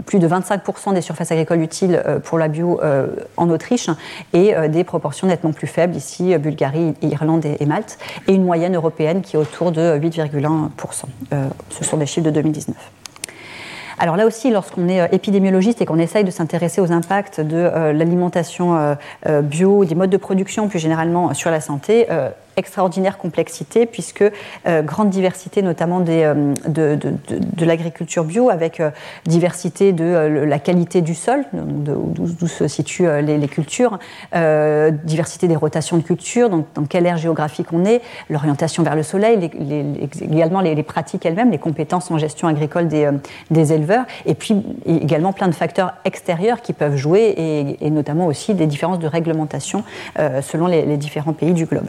plus de 25% des surfaces agricoles utiles pour la bio en Autriche et des proportions nettement plus faibles ici, Bulgarie, Irlande et, Malte, et une moyenne européenne qui est autour de 8,1%. ce sont des chiffres de 2019. Alors là aussi, lorsqu'on est euh, épidémiologiste et qu'on essaye de s'intéresser aux impacts de euh, l'alimentation euh, bio, des modes de production plus généralement sur la santé, extraordinaire complexité, puisque grande diversité notamment des, de, de, l'agriculture bio, avec diversité de la qualité du sol, d'où se situent les, cultures, diversité des rotations de cultures, donc dans quelle ère géographique on est, l'orientation vers le soleil, également les, pratiques elles-mêmes, les compétences en gestion agricole des, des éleveurs, et puis également plein de facteurs extérieurs qui peuvent jouer, et, notamment aussi des différences de réglementation selon les différents pays du globe.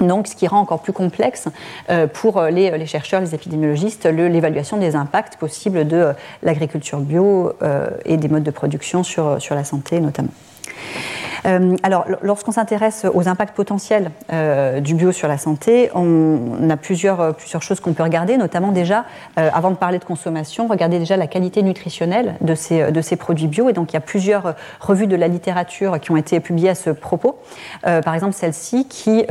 Donc, ce qui rend encore plus complexe euh, pour les, chercheurs, les épidémiologistes, l'évaluation des impacts possibles de euh, l'agriculture bio euh, et des modes de production sur, sur la santé notamment. alors, lorsqu'on s'intéresse aux impacts potentiels du bio sur la santé, on, a plusieurs, plusieurs choses qu'on peut regarder, notamment déjà, avant de parler de consommation, regarder déjà la qualité nutritionnelle de ces, de ces produits bio. Et donc, il y a plusieurs revues de la littérature qui ont été publiées à ce propos. par exemple, celle-ci qui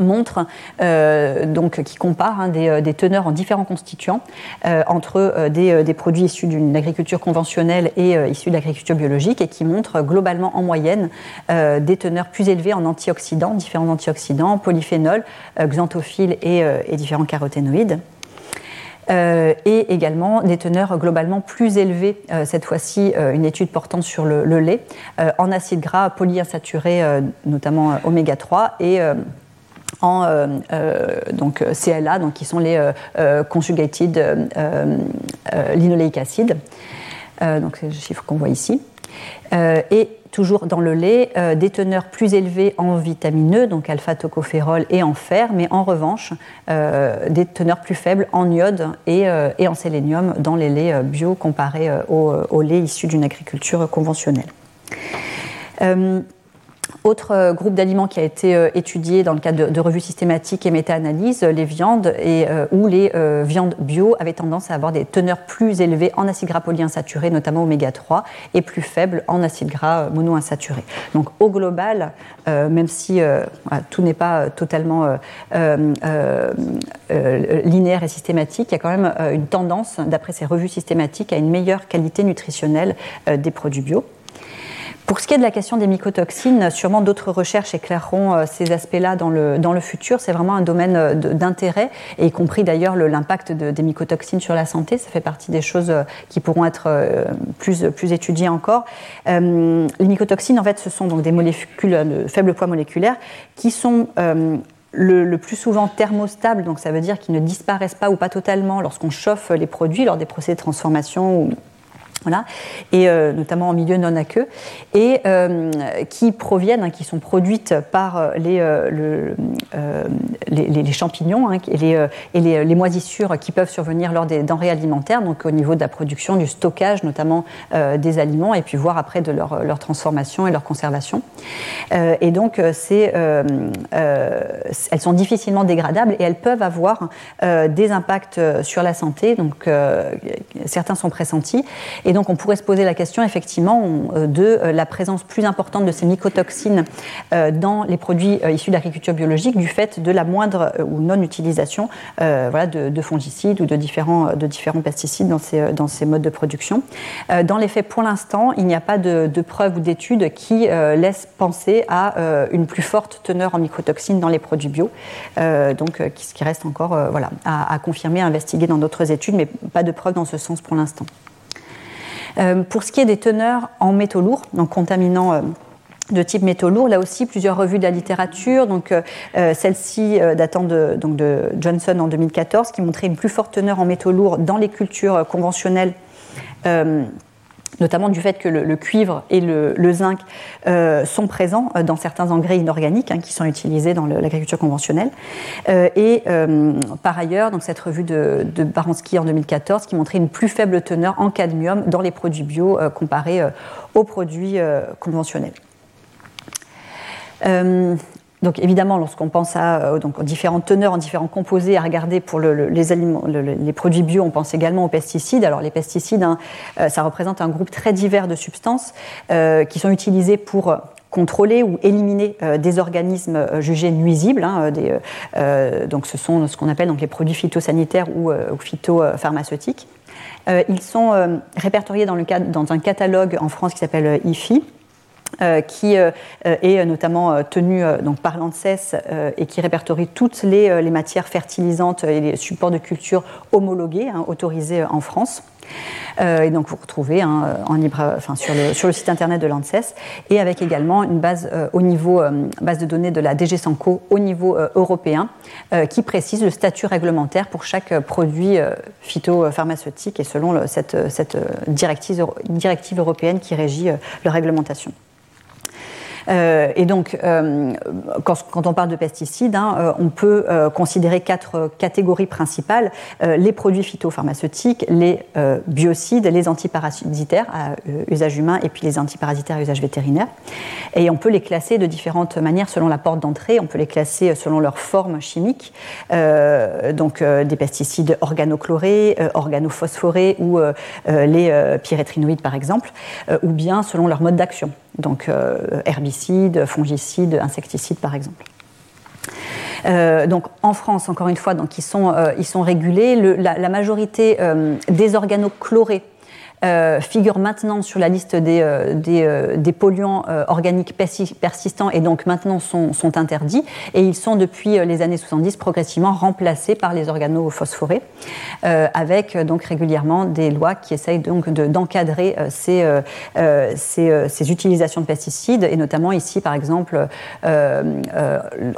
montre, euh, donc, qui compare hein, euh, des, teneurs en différents constituants euh, entre des, produits issus d'une agriculture conventionnelle et issus de l'agriculture biologique et qui montre globalement en moyenne des teneurs plus élevées en antioxydants, différents antioxydants, polyphénols, xanthophiles et, différents caroténoïdes. et également des teneurs globalement plus élevées, cette fois-ci une étude portant sur le, le lait, en acides gras polyinsaturés, notamment oméga 3, et en euh, euh, donc CLA, donc qui sont les euh, conjugated linoleic acid. donc c'est le chiffre qu'on voit ici. et toujours dans le lait, des teneurs plus élevées en vitamineux, donc alpha-tocophérol et en fer, mais en revanche, des teneurs plus faibles en iode et, en sélénium dans les laits bio comparés au, au lait issu d'une agriculture conventionnelle. Autre euh, groupe d'aliments qui a été euh, étudié dans le cadre de, revues systématiques et méta-analyses, les viandes et, euh, où les viandes bio avaient tendance à avoir des teneurs plus élevées en acides gras polyinsaturés, notamment oméga 3, et plus faibles en acides gras monoinsaturés. Donc au global, même si tout n'est pas totalement linéaire et systématique, il y a quand même une tendance, d'après ces revues systématiques, à une meilleure qualité nutritionnelle des produits bio. Pour ce qui est de la question des mycotoxines, sûrement d'autres recherches éclaireront euh, ces aspects-là dans le, dans le futur. C'est vraiment un domaine euh, d'intérêt, y compris d'ailleurs l'impact des mycotoxines sur la santé. Ça fait partie des choses euh, qui pourront être plus, plus étudiées encore. les mycotoxines, en fait, ce sont donc des molécules de faible poids moléculaire qui sont le, le, plus souvent thermostables, donc ça veut dire qu'ils ne disparaissent pas ou pas totalement lorsqu'on chauffe les produits lors des procédés de transformation ou et euh, notamment en milieu non aqueux, et euh, qui proviennent, hein, qui sont produites par euh, les, champignons hein, et, les, moisissures qui peuvent survenir lors des denrées alimentaires, donc au niveau de la production, du stockage notamment des aliments, et puis voir après de leur, transformation et leur conservation. et donc, elles sont difficilement dégradables et elles peuvent avoir des impacts sur la santé, donc certains sont pressentis. Donc on pourrait se poser la question effectivement euh, de euh, la présence plus importante de ces mycotoxines euh, dans les produits issus de l'agriculture biologique du fait de la moindre ou non-utilisation de, fongicides ou de différents, de pesticides dans ces, modes de production. Dans les faits, pour l'instant, il n'y a pas de, preuves ou d'études qui laissent penser à une plus forte teneur en mycotoxines dans les produits bio, donc ce qui reste encore voilà, à, à confirmer, à investiguer dans d'autres études, mais pas de preuves dans ce sens pour l'instant. Euh, pour ce qui est des teneurs en métaux lourds, donc contaminants euh, de type métaux lourds. Là aussi, plusieurs revues de la littérature. Donc, euh, celle-ci datant de, Johnson en 2014, qui montrait une plus forte teneur en métaux lourds dans les cultures conventionnelles notamment du fait que le, cuivre et le, zinc euh, sont présents euh, dans certains engrais inorganiques hein, qui sont utilisés dans l'agriculture conventionnelle. Euh, et par ailleurs, donc cette revue de, de Baranski en 2014 qui montrait une plus faible teneur en cadmium dans les produits bio comparés aux produits conventionnels. Donc évidemment, lorsqu'on pense à euh, donc, différentes teneurs, en différents composés à regarder pour les, produits bio, on pense également aux pesticides. Alors les pesticides, hein, euh, ça représente un groupe très divers de substances euh, qui sont utilisées pour contrôler ou éliminer des organismes jugés nuisibles. Hein, donc ce sont ce qu'on appelle donc, les produits phytosanitaires ou, phytopharmaceutiques. ils sont répertoriés dans un catalogue en France qui s'appelle IFI qui est notamment tenu donc, par l'ANSES et qui répertorie toutes les, matières fertilisantes et les supports de culture homologués, hein, autorisés en France. Euh, et donc vous retrouvez hein, en enfin, sur, le, site internet de l'ANSES et avec également une base euh, au niveau euh, base de données de la DG Sanco au niveau européen qui précise le statut réglementaire pour chaque produit phytopharmaceutique et selon cette, cette directive, directive européenne qui régit leur réglementation. Euh, et donc, euh, quand, on parle de pesticides, hein, euh, on peut considérer quatre catégories principales les produits phytopharmaceutiques, les biocides, les antiparasitaires à usage humain et puis les antiparasitaires à usage vétérinaire. Et on peut les classer de différentes manières selon la porte d'entrée. On peut les classer selon leur forme chimique, donc des pesticides organochlorés, organophosphorés ou les pyrétrinoïdes par exemple, ou bien selon leur mode d'action donc euh, herbicides, fongicides, insecticides par exemple. Euh, donc en France, encore une fois, donc ils sont, euh, ils sont régulés. la, majorité des organochlorés euh, figurent maintenant sur la liste des, euh, euh, des, polluants organiques persistants et donc maintenant sont, sont, interdits. Et ils sont depuis les années 70 progressivement remplacés par les organophosphorés, avec donc régulièrement des lois qui essayent donc d'encadrer ces, ces, utilisations de pesticides et notamment ici par exemple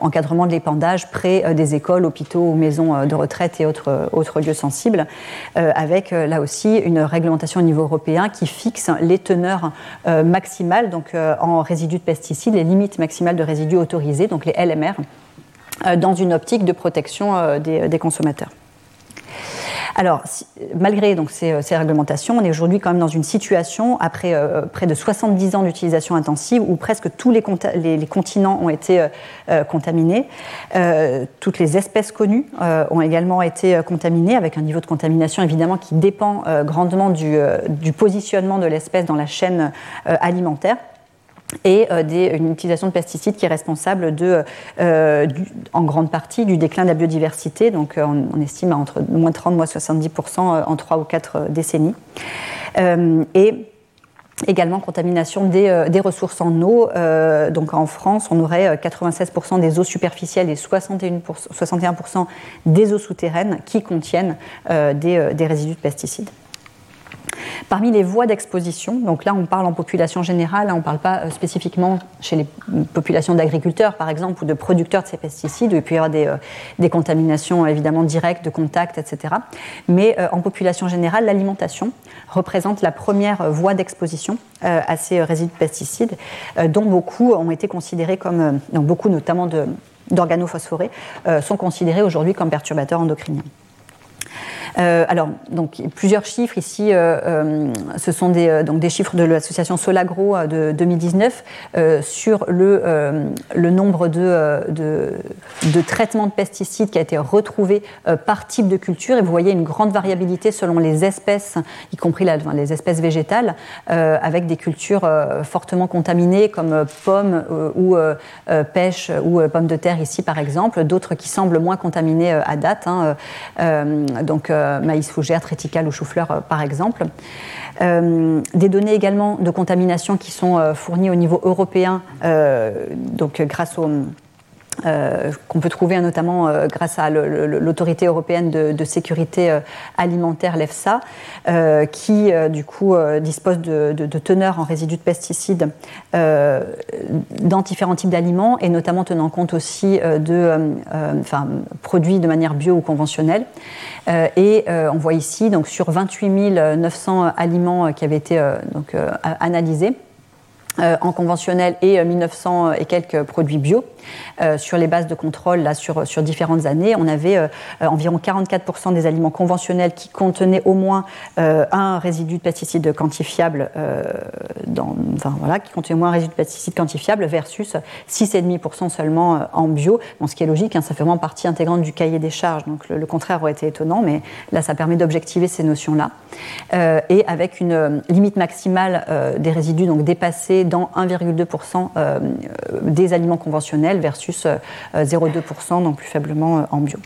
encadrement de l'épandage près des écoles, hôpitaux maisons de retraite et autres, autres lieux sensibles, avec là aussi une réglementation au niveau européen qui fixe les teneurs euh, maximales donc, euh, en résidus de pesticides, les limites maximales de résidus autorisés, donc les LMR, euh, dans une optique de protection des consommateurs. Alors, malgré donc, ces, réglementations, on est aujourd'hui quand même dans une situation, après euh, près de 70 ans d'utilisation intensive, où presque tous les, continents ont été euh, euh, contaminés. toutes les espèces connues ont également été contaminées, avec un niveau de contamination évidemment qui dépend grandement du positionnement de l'espèce dans la chaîne alimentaire et euh, une utilisation de pesticides qui est responsable de, euh, en grande partie du déclin de la biodiversité. Donc euh, on, estime à entre moins 30 moins 70% en 3 ou 4 décennies. et également contamination des, ressources en eau. donc en France, on aurait 96% des eaux superficielles et 61%, 61 des eaux souterraines qui contiennent des résidus de pesticides. Parmi les voies d'exposition, donc là on parle en population générale, on ne parle pas euh, spécifiquement chez les populations d'agriculteurs par exemple ou de producteurs de ces pesticides, où il y avoir des, euh, des contaminations évidemment directes, de contact, etc. Mais euh, en population générale, l'alimentation représente la première voie d'exposition à ces résidus de pesticides, dont beaucoup ont été considérés comme, donc beaucoup notamment d'organophosphorés, sont considérés aujourd'hui comme perturbateurs endocriniens. Euh, alors, donc, plusieurs chiffres ici. Euh, euh, ce sont des, donc, des chiffres de l'association Solagro de 2019 sur le, nombre de, de, traitements de pesticides qui a été retrouvé par type de culture. Et vous voyez une grande variabilité selon les espèces, y compris les espèces végétales, avec des cultures fortement contaminées comme pommes ou pêche ou pommes de terre ici par exemple. D'autres qui semblent moins contaminées à date. Hein, donc, maïs fougère, triticale ou chou-fleur euh, par exemple. Euh, des données également de contamination qui sont fournies au niveau européen, donc grâce au euh, qu'on peut trouver notamment euh, grâce à l'autorité européenne de, sécurité euh, alimentaire, l'EFSA, qui du coup dispose de, teneurs en résidus de pesticides dans différents types d'aliments et notamment tenant compte aussi de produits de manière bio ou conventionnelle. et on voit ici donc sur 28 900 aliments qui avaient été analysés. en conventionnel et 1900 et quelques produits bio. Euh, sur les bases de contrôle là, sur, sur différentes années. On avait euh, euh, environ 44% des aliments conventionnels qui contenaient au moins un résidu de pesticides quantifiable, voilà, qui contenait au moins un résidu de pesticides quantifiable versus 6,5% seulement en bio. Ce qui est logique, hein, ça fait vraiment partie intégrante du cahier des charges. Donc le, contraire aurait été étonnant, mais là, ça permet d'objectiver ces notions-là. et avec une limite maximale des résidus donc dépassée dans 1,2% des aliments conventionnels versus 0,2%, euh, donc plus faiblement euh, en bio.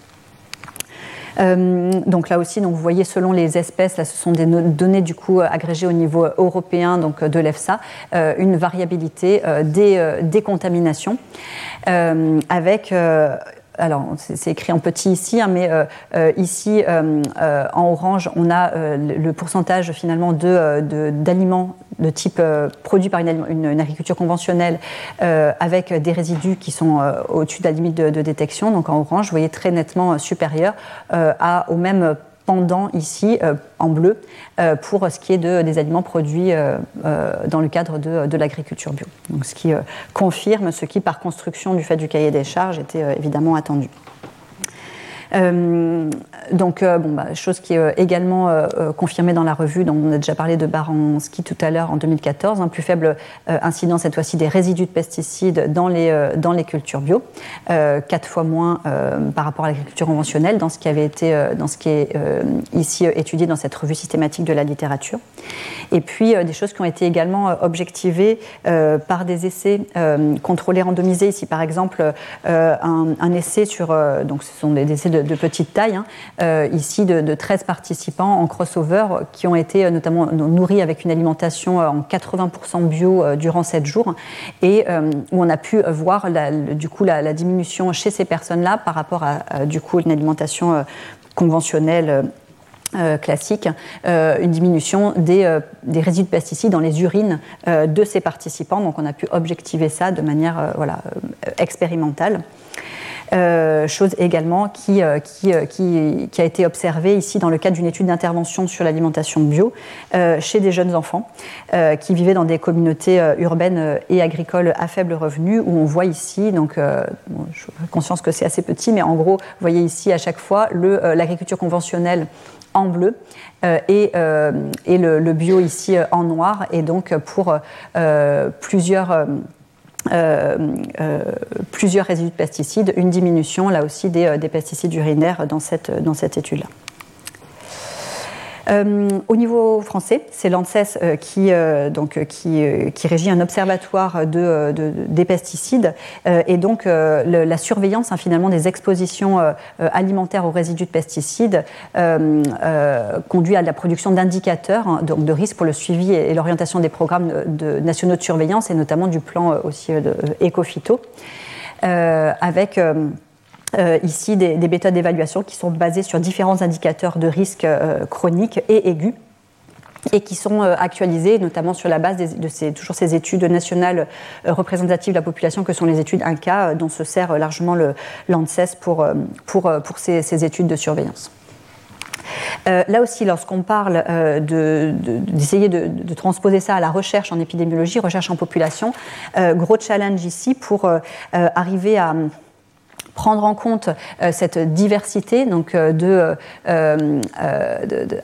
donc là aussi, donc vous voyez selon les espèces, là ce sont des données du coup agrégées au niveau européen donc de l'EFSA, une variabilité des, des, contaminations avec alors c'est écrit en petit ici, hein, mais euh, euh, ici euh, en orange, on a le pourcentage finalement d'aliments de, de, type produit par une, agriculture conventionnelle avec des résidus qui sont au-dessus de la limite de, détection. Donc en orange, vous voyez très nettement supérieur à, au même pendant ici euh, en bleu euh, pour ce qui est de, des aliments produits euh, dans le cadre de, de l'agriculture bio. Donc, ce qui confirme ce qui, par construction du fait du cahier des charges, était évidemment attendu. Euh, donc, euh, bon, bah, chose qui est euh, également confirmée dans la revue, dont on a déjà parlé de Baranski tout à l'heure en 2014, un plus faible incidence cette fois-ci des résidus de pesticides dans les, dans les cultures bio, quatre fois moins par rapport à l'agriculture conventionnelle dans ce qui avait été, dans ce qui est ici étudié dans cette revue systématique de la littérature. Et puis des choses qui ont été également objectivées par des essais contrôlés randomisés. Ici, par exemple, un, essai sur, donc ce sont des essais de de, petite taille, hein. euh, ici de, 13 participants en crossover qui ont été euh, notamment nourris avec une alimentation euh, en 80% bio durant 7 jours et où on a pu voir la, du coup la, diminution chez ces personnes-là par rapport à, du coup une alimentation conventionnelle. classique, une diminution des, des, résidus de pesticides dans les urines de ces participants. Donc on a pu objectiver ça de manière voilà, expérimentale. Euh, chose également qui, euh, euh, qui, a été observée ici dans le cadre d'une étude d'intervention sur l'alimentation bio chez des jeunes enfants qui vivaient dans des communautés urbaines et agricoles à faible revenu, où on voit ici, donc je suis conscience que c'est assez petit, mais en gros, vous voyez ici à chaque fois l'agriculture conventionnelle en bleu et, et le, bio ici en noir. Et donc pour plusieurs euh, euh, plusieurs résidus de pesticides, une diminution là aussi des, euh, des pesticides urinaires dans cette, dans cette étude-là. Euh, au niveau français, c'est l'ANSES euh, qui, euh, donc, qui, qui, régit un observatoire de, des pesticides. Et donc la surveillance hein, finalement des expositions alimentaires aux résidus de pesticides conduit à la production d'indicateurs hein, donc de risques pour le suivi et, l'orientation des programmes de, nationaux de surveillance et notamment du plan aussi de Ecofito avec euh, ici des, méthodes d'évaluation qui sont basées sur différents indicateurs de risque euh, chroniques et aigus et qui sont euh, actualisées notamment sur la base de ces, toujours ces études nationales représentatives de la population que sont les études INCA dont se sert largement l'ANSES pour, pour, pour ces, études de surveillance. là aussi, lorsqu'on parle d'essayer de, de, transposer ça à la recherche en épidémiologie, recherche en population, gros challenge ici pour arriver à prendre en compte euh, cette diversité donc euh, de, euh,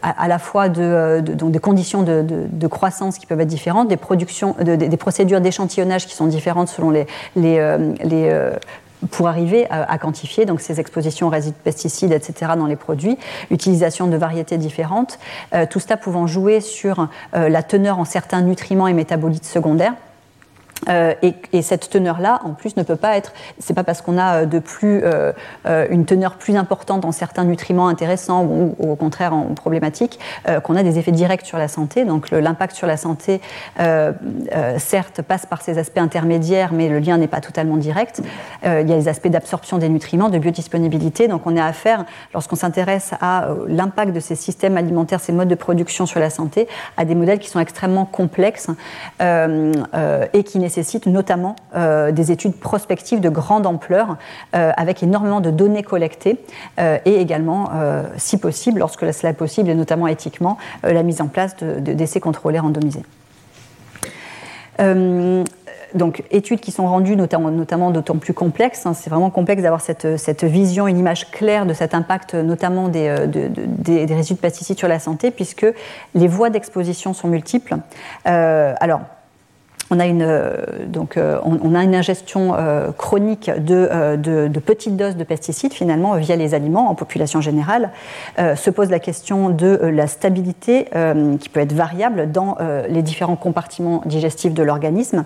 à, la fois de, donc des conditions de, croissance qui peuvent être différentes, des productions, des procédures d'échantillonnage qui sont différentes selon les, les, les pour arriver à, quantifier donc ces expositions aux résidus de pesticides, etc. dans les produits, utilisation de variétés différentes, tout cela pouvant jouer sur la teneur en certains nutriments et métabolites secondaires euh, et, cette teneur-là, en plus, ne peut pas être. C'est pas parce qu'on a euh, de plus euh, une teneur plus importante en certains nutriments intéressants ou, au contraire en problématique qu'on a des effets directs sur la santé. Donc l'impact sur la santé, certes, passe par ces aspects intermédiaires, mais le lien n'est pas totalement direct. il y a les aspects d'absorption des nutriments, de biodisponibilité. Donc on est à faire, lorsqu'on s'intéresse à l'impact de ces systèmes alimentaires, ces modes de production sur la santé, à des modèles qui sont extrêmement complexes et qui nécessite notamment euh, des études prospectives de grande ampleur euh, avec énormément de données collectées euh, et également, si possible, lorsque cela est possible et notamment éthiquement, la mise en place d'essais de, contrôlés randomisés donc, études qui sont rendues notamment, notamment d'autant plus complexes. Hein. c'est vraiment complexe d'avoir cette, cette, vision, une image claire de cet impact, notamment des, des, des résidus de pesticides sur la santé, puisque les voies d'exposition sont multiples. alors, on a une, euh, donc, euh, on, a une ingestion euh, chronique de, de, petites doses de pesticides, finalement, via les aliments en population générale. se pose la question de la stabilité, qui peut être variable dans les différents compartiments digestifs de l'organisme,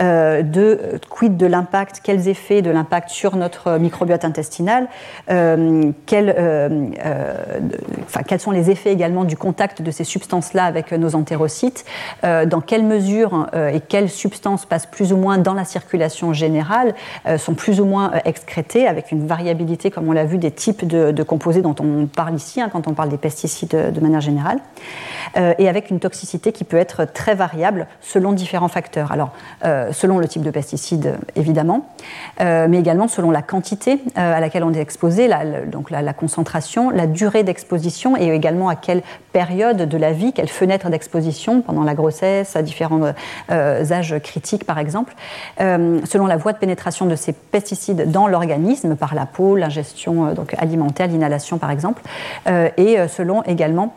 de quid de l'impact, quels effets de l'impact sur notre microbiote intestinal, quels, enfin, quels sont les effets également du contact de ces substances-là avec nos entérocytes, dans quelle mesure et quelle quelles substances passent plus ou moins dans la circulation générale, euh, sont plus ou moins euh, excrétées, avec une variabilité, comme on l'a vu, des types de, composés dont on parle ici, hein, quand on parle des pesticides euh, de manière générale, et avec une toxicité qui peut être très variable selon différents facteurs. Alors, selon le type de pesticide, évidemment, mais également selon la quantité à laquelle on est exposé, donc la, concentration, la durée d'exposition et également à quelle période de la vie, quelle fenêtre d'exposition pendant la grossesse, à différents âges critiques par exemple, euh, selon la voie de pénétration de ces pesticides dans l'organisme, par la peau, l'ingestion euh, donc alimentaire, l'inhalation par exemple, euh, et selon également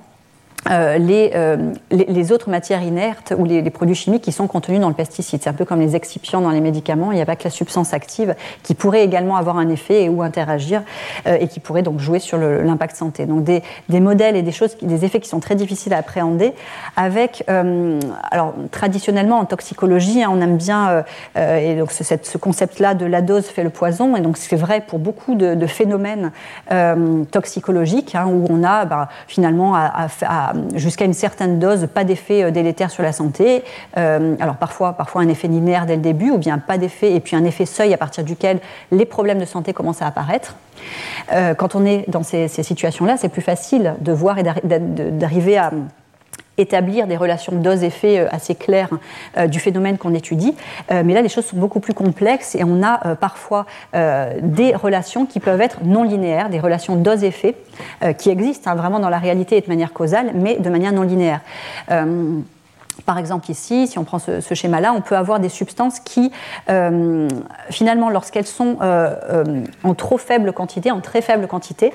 euh, euh, les, les, autres matières inertes ou les, produits chimiques qui sont contenus dans le pesticide. C'est un peu comme les excipients dans les médicaments. Il n'y a pas que la substance active qui pourrait également avoir un effet et ou interagir euh, et qui pourrait donc jouer sur l'impact santé. Donc des, des, modèles et des choses, des effets qui sont très difficiles à appréhender. Avec, alors traditionnellement en toxicologie, hein, on aime bien et donc ce, ce concept-là de la dose fait le poison. Et donc c'est vrai pour beaucoup de, de phénomènes toxicologiques hein, où on a bah, finalement à, à jusqu'à une certaine dose, pas d'effet euh, délétère sur la santé. Euh, alors parfois, parfois un effet linéaire dès le début, ou bien pas d'effet, et puis un effet seuil à partir duquel les problèmes de santé commencent à apparaître. Euh, quand on est dans ces situations-là, c'est plus facile de voir et d'arriver à établir des relations dose-effet euh, assez claires euh, du phénomène qu'on étudie. Euh, mais là, les choses sont beaucoup plus complexes et on a parfois des relations qui peuvent être non linéaires, des relations dose-effet qui existent hein, vraiment dans la réalité et de manière causale, mais de manière non linéaire. Par exemple, ici, si on prend ce, schéma-là, on peut avoir des substances qui, finalement, lorsqu'elles sont en trop faible quantité, en très faible quantité,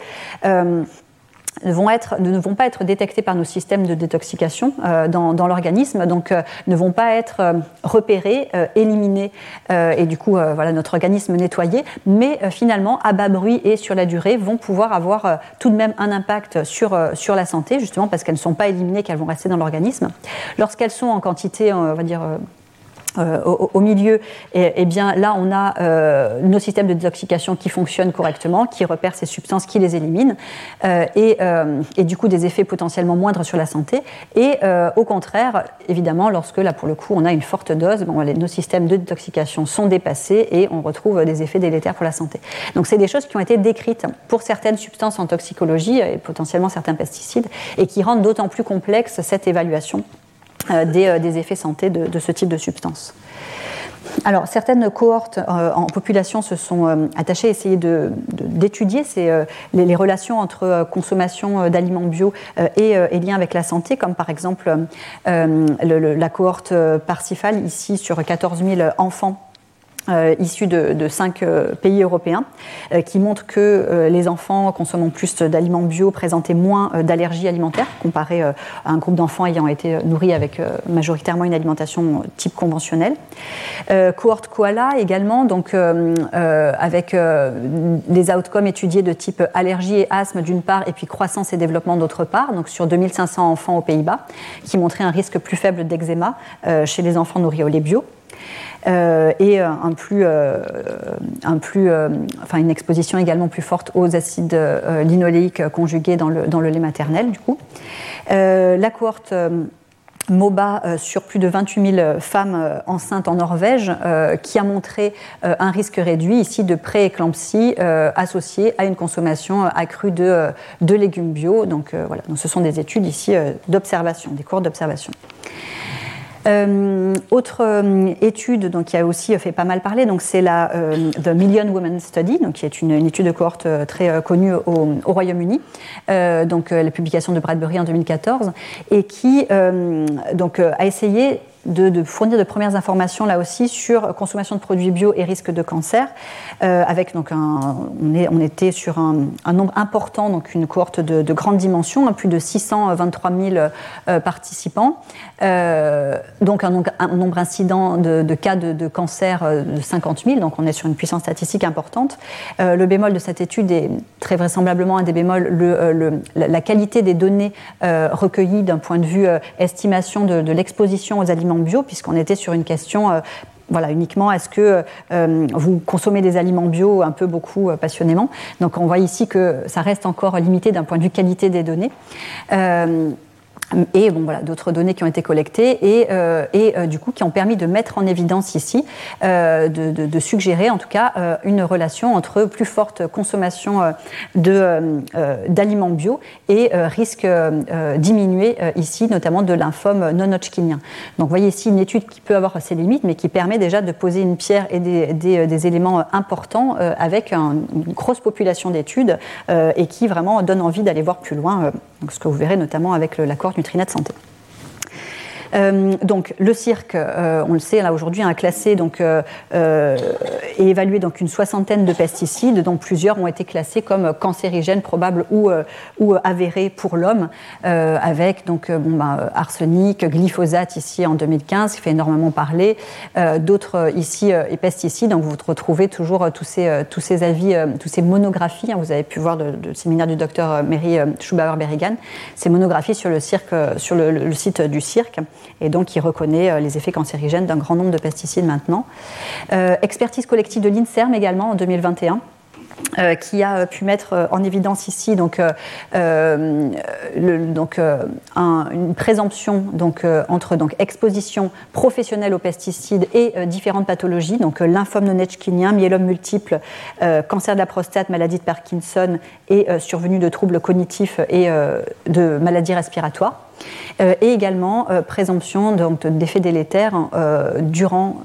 ne vont pas être détectés par nos systèmes de détoxication euh, dans, dans l'organisme, donc euh, ne vont pas être euh, repérés, éliminés et du coup voilà, notre organisme nettoyé, mais finalement à bas bruit et sur la durée vont pouvoir avoir tout de même un impact sur, sur la santé, justement parce qu'elles ne sont pas éliminées, qu'elles vont rester dans l'organisme. Lorsqu'elles sont en quantité, on va dire euh, au, milieu, et, eh bien là on a euh, nos systèmes de détoxication qui fonctionnent correctement, qui repèrent ces substances, qui les éliminent, euh, et, du coup des effets potentiellement moindres sur la santé. Et au contraire, évidemment, lorsque là pour le coup on a une forte dose, nos systèmes de détoxication sont dépassés et on retrouve des effets délétères pour la santé. Donc c'est des choses qui ont été décrites pour certaines substances en toxicologie et potentiellement certains pesticides, et qui rendent d'autant plus complexe cette évaluation euh, euh, des, effets santé de, ce type de substance. Alors, certaines cohortes euh, en population se sont attachées à essayer d'étudier les, relations entre consommation d'aliments bio et, et liens avec la santé, comme par exemple la cohorte Parsifal, ici sur 14 000 enfants euh, issus de, cinq euh, pays européens, euh, qui montrent que les enfants consommant plus d'aliments bio présentaient moins d'allergies alimentaires comparé à un groupe d'enfants ayant été nourris avec majoritairement une alimentation type conventionnelle. cohorte koala également, donc avec des outcomes étudiés de type allergie et asthme d'une part, et puis croissance et développement d'autre part, donc sur 2500 enfants aux Pays-Bas, qui montraient un risque plus faible d'eczéma chez les enfants nourris au lait bio. Euh, et euh, euh, une exposition également plus forte aux acides linoléiques conjugués dans le, lait maternel, du coup. la cohorte MOBA sur plus de 28 000 femmes enceintes en Norvège, qui a montré un risque réduit ici de prééclampsie associé à une consommation accrue de, légumes bio. Donc voilà, ce sont des études ici d'observation, des cours d'observation. Euh, autre euh, étude donc, qui a aussi fait pas mal parler, c'est la euh, The Million Women Study, donc, qui est une, étude de cohorte très connue au, Royaume-Uni, donc la publication de Bradbury en 2014, et qui donc, a essayé de, fournir de premières informations là aussi sur consommation de produits bio et risque de cancer, avec donc on, est, on, était sur un, nombre important, donc une cohorte de, de grande dimension, hein, plus de 623 000 participants, donc un, nombre incident de, cas de, cancer de 50 000, donc on est sur une puissance statistique importante. le bémol de cette étude est très vraisemblablement un des bémols, le, la qualité des données recueillies d'un point de vue estimation de l'exposition aux aliments bio, puisqu'on était sur une question euh, voilà, uniquement est-ce que euh, vous consommez des aliments bio un peu beaucoup euh, passionnément? Donc on voit ici que ça reste encore limité d'un point de vue qualité des données et bon, voilà, d'autres données qui ont été collectées et, euh, et euh, du coup qui ont permis de mettre en évidence ici, euh, de, de, suggérer en tout cas une relation entre plus forte consommation d'aliments bio et risque diminué ici, notamment de lymphome non hodgkinien. Donc vous voyez ici une étude qui peut avoir ses limites, mais qui permet déjà de poser une pierre et des, des, éléments importants avec un, une grosse population d'études et qui vraiment donne envie d'aller voir plus loin, ce que vous verrez notamment avec l'accord Nutrinet Santé. Euh, donc le cirque, euh, on le sait, là aujourd'hui, a classé donc, euh, et évalué donc une soixantaine de pesticides, dont plusieurs ont été classés comme cancérigènes probables ou, avérés pour l'homme, avec donc bon, bah, arsenic, glyphosate ici en 2015, qui fait énormément parler, d'autres ici et pesticides. Donc vous retrouvez toujours tous ces, tous ces avis, tous ces monographies. Hein, vous avez pu voir le, séminaire du docteur Mary Schubauer-Berrigan, ces monographies sur le cirque, sur le site du cirque et donc qui reconnaît euh, les effets cancérigènes d'un grand nombre de pesticides maintenant. Euh, expertise collective de l'INSERM également en 2021. Euh, qui a pu mettre en évidence ici donc, une présomption donc, entre donc, exposition professionnelle aux pesticides et différentes pathologies, donc lymphome non hodgkinien, myélome multiple, cancer de la prostate, maladie de Parkinson et survenue de troubles cognitifs et de maladies respiratoires. Euh, et également euh, présomption d'effets délétères euh, durant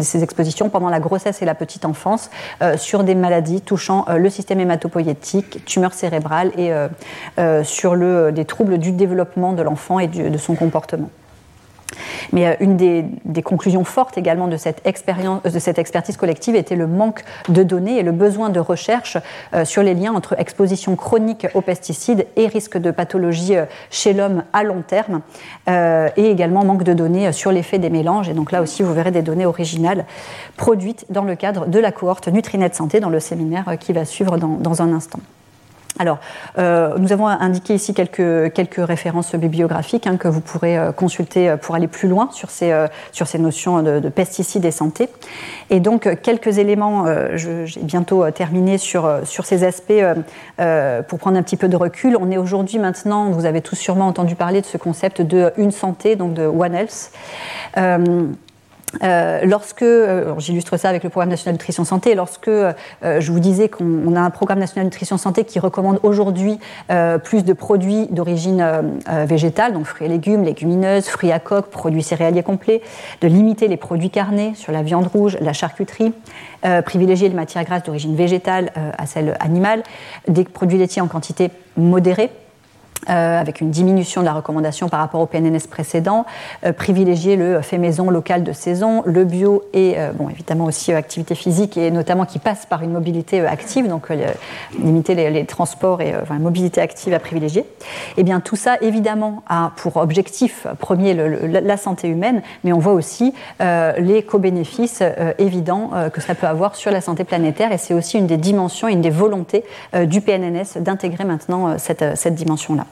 ces expositions pendant la grossesse et la petite enfance sur des maladies touchant le système hématopoïétique, tumeurs cérébrales et sur des troubles du développement de l'enfant et de son comportement. Mais euh, une des, conclusions fortes également de cette, expertise collective était le manque de données et le besoin de recherche euh, sur les liens entre exposition chronique aux pesticides et risque de pathologie euh, chez l'homme à long terme, et également manque de données sur l'effet des mélanges. Et donc là aussi, vous verrez des données originales produites dans le cadre de la cohorte Nutrinet Santé dans le séminaire qui va suivre dans un instant. Alors, euh, nous avons indiqué ici quelques, quelques références bibliographiques hein, que vous pourrez euh, consulter euh, pour aller plus loin sur ces, sur ces notions de, pesticides et santé. Et donc, quelques éléments, j'ai bientôt terminé sur, sur ces aspects pour prendre un petit peu de recul. On est aujourd'hui maintenant, vous avez tous sûrement entendu parler de ce concept de une santé, donc de One Health. Euh, lorsque, euh, j'illustre ça avec le programme national nutrition santé, lorsque euh, je vous disais qu'on a un programme national nutrition santé qui recommande aujourd'hui plus de produits d'origine végétale, donc fruits et légumes, légumineuses, fruits à coque, produits céréaliers complets, de limiter les produits carnés sur la viande rouge, la charcuterie, privilégier les matières grasses d'origine végétale à celles animales, des produits laitiers en quantité modérée euh, avec une diminution de la recommandation par rapport au PNNS précédent, euh, privilégier le fait maison local de saison, le bio et euh, bon, évidemment aussi activité physique et notamment qui passe par une mobilité active, donc limiter les, transports et enfin, mobilité active à privilégier. Et eh bien tout ça évidemment a pour objectif premier la santé humaine, mais on voit aussi les co-bénéfices évidents que ça peut avoir sur la santé planétaire et c'est aussi une des dimensions, une des volontés du PNNS d'intégrer maintenant cette, cette dimension-là.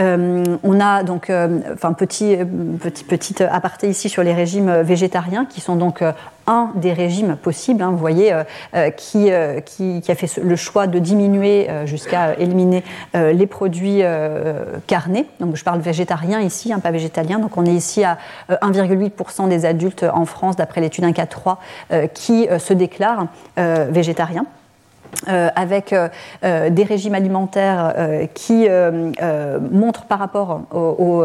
Euh, on a donc, euh, enfin, petit, petit, petit aparté ici sur les régimes végétariens, qui sont donc euh, un des régimes possibles, hein, vous voyez, qui, qui, a fait le choix de diminuer jusqu'à éliminer les produits carnés. Donc je parle végétarien ici, hein, pas végétalien. Donc on est ici à 1,8% des adultes en France, d'après l'étude 143, qui se déclarent végétariens. Avec des régimes alimentaires qui montrent par rapport au,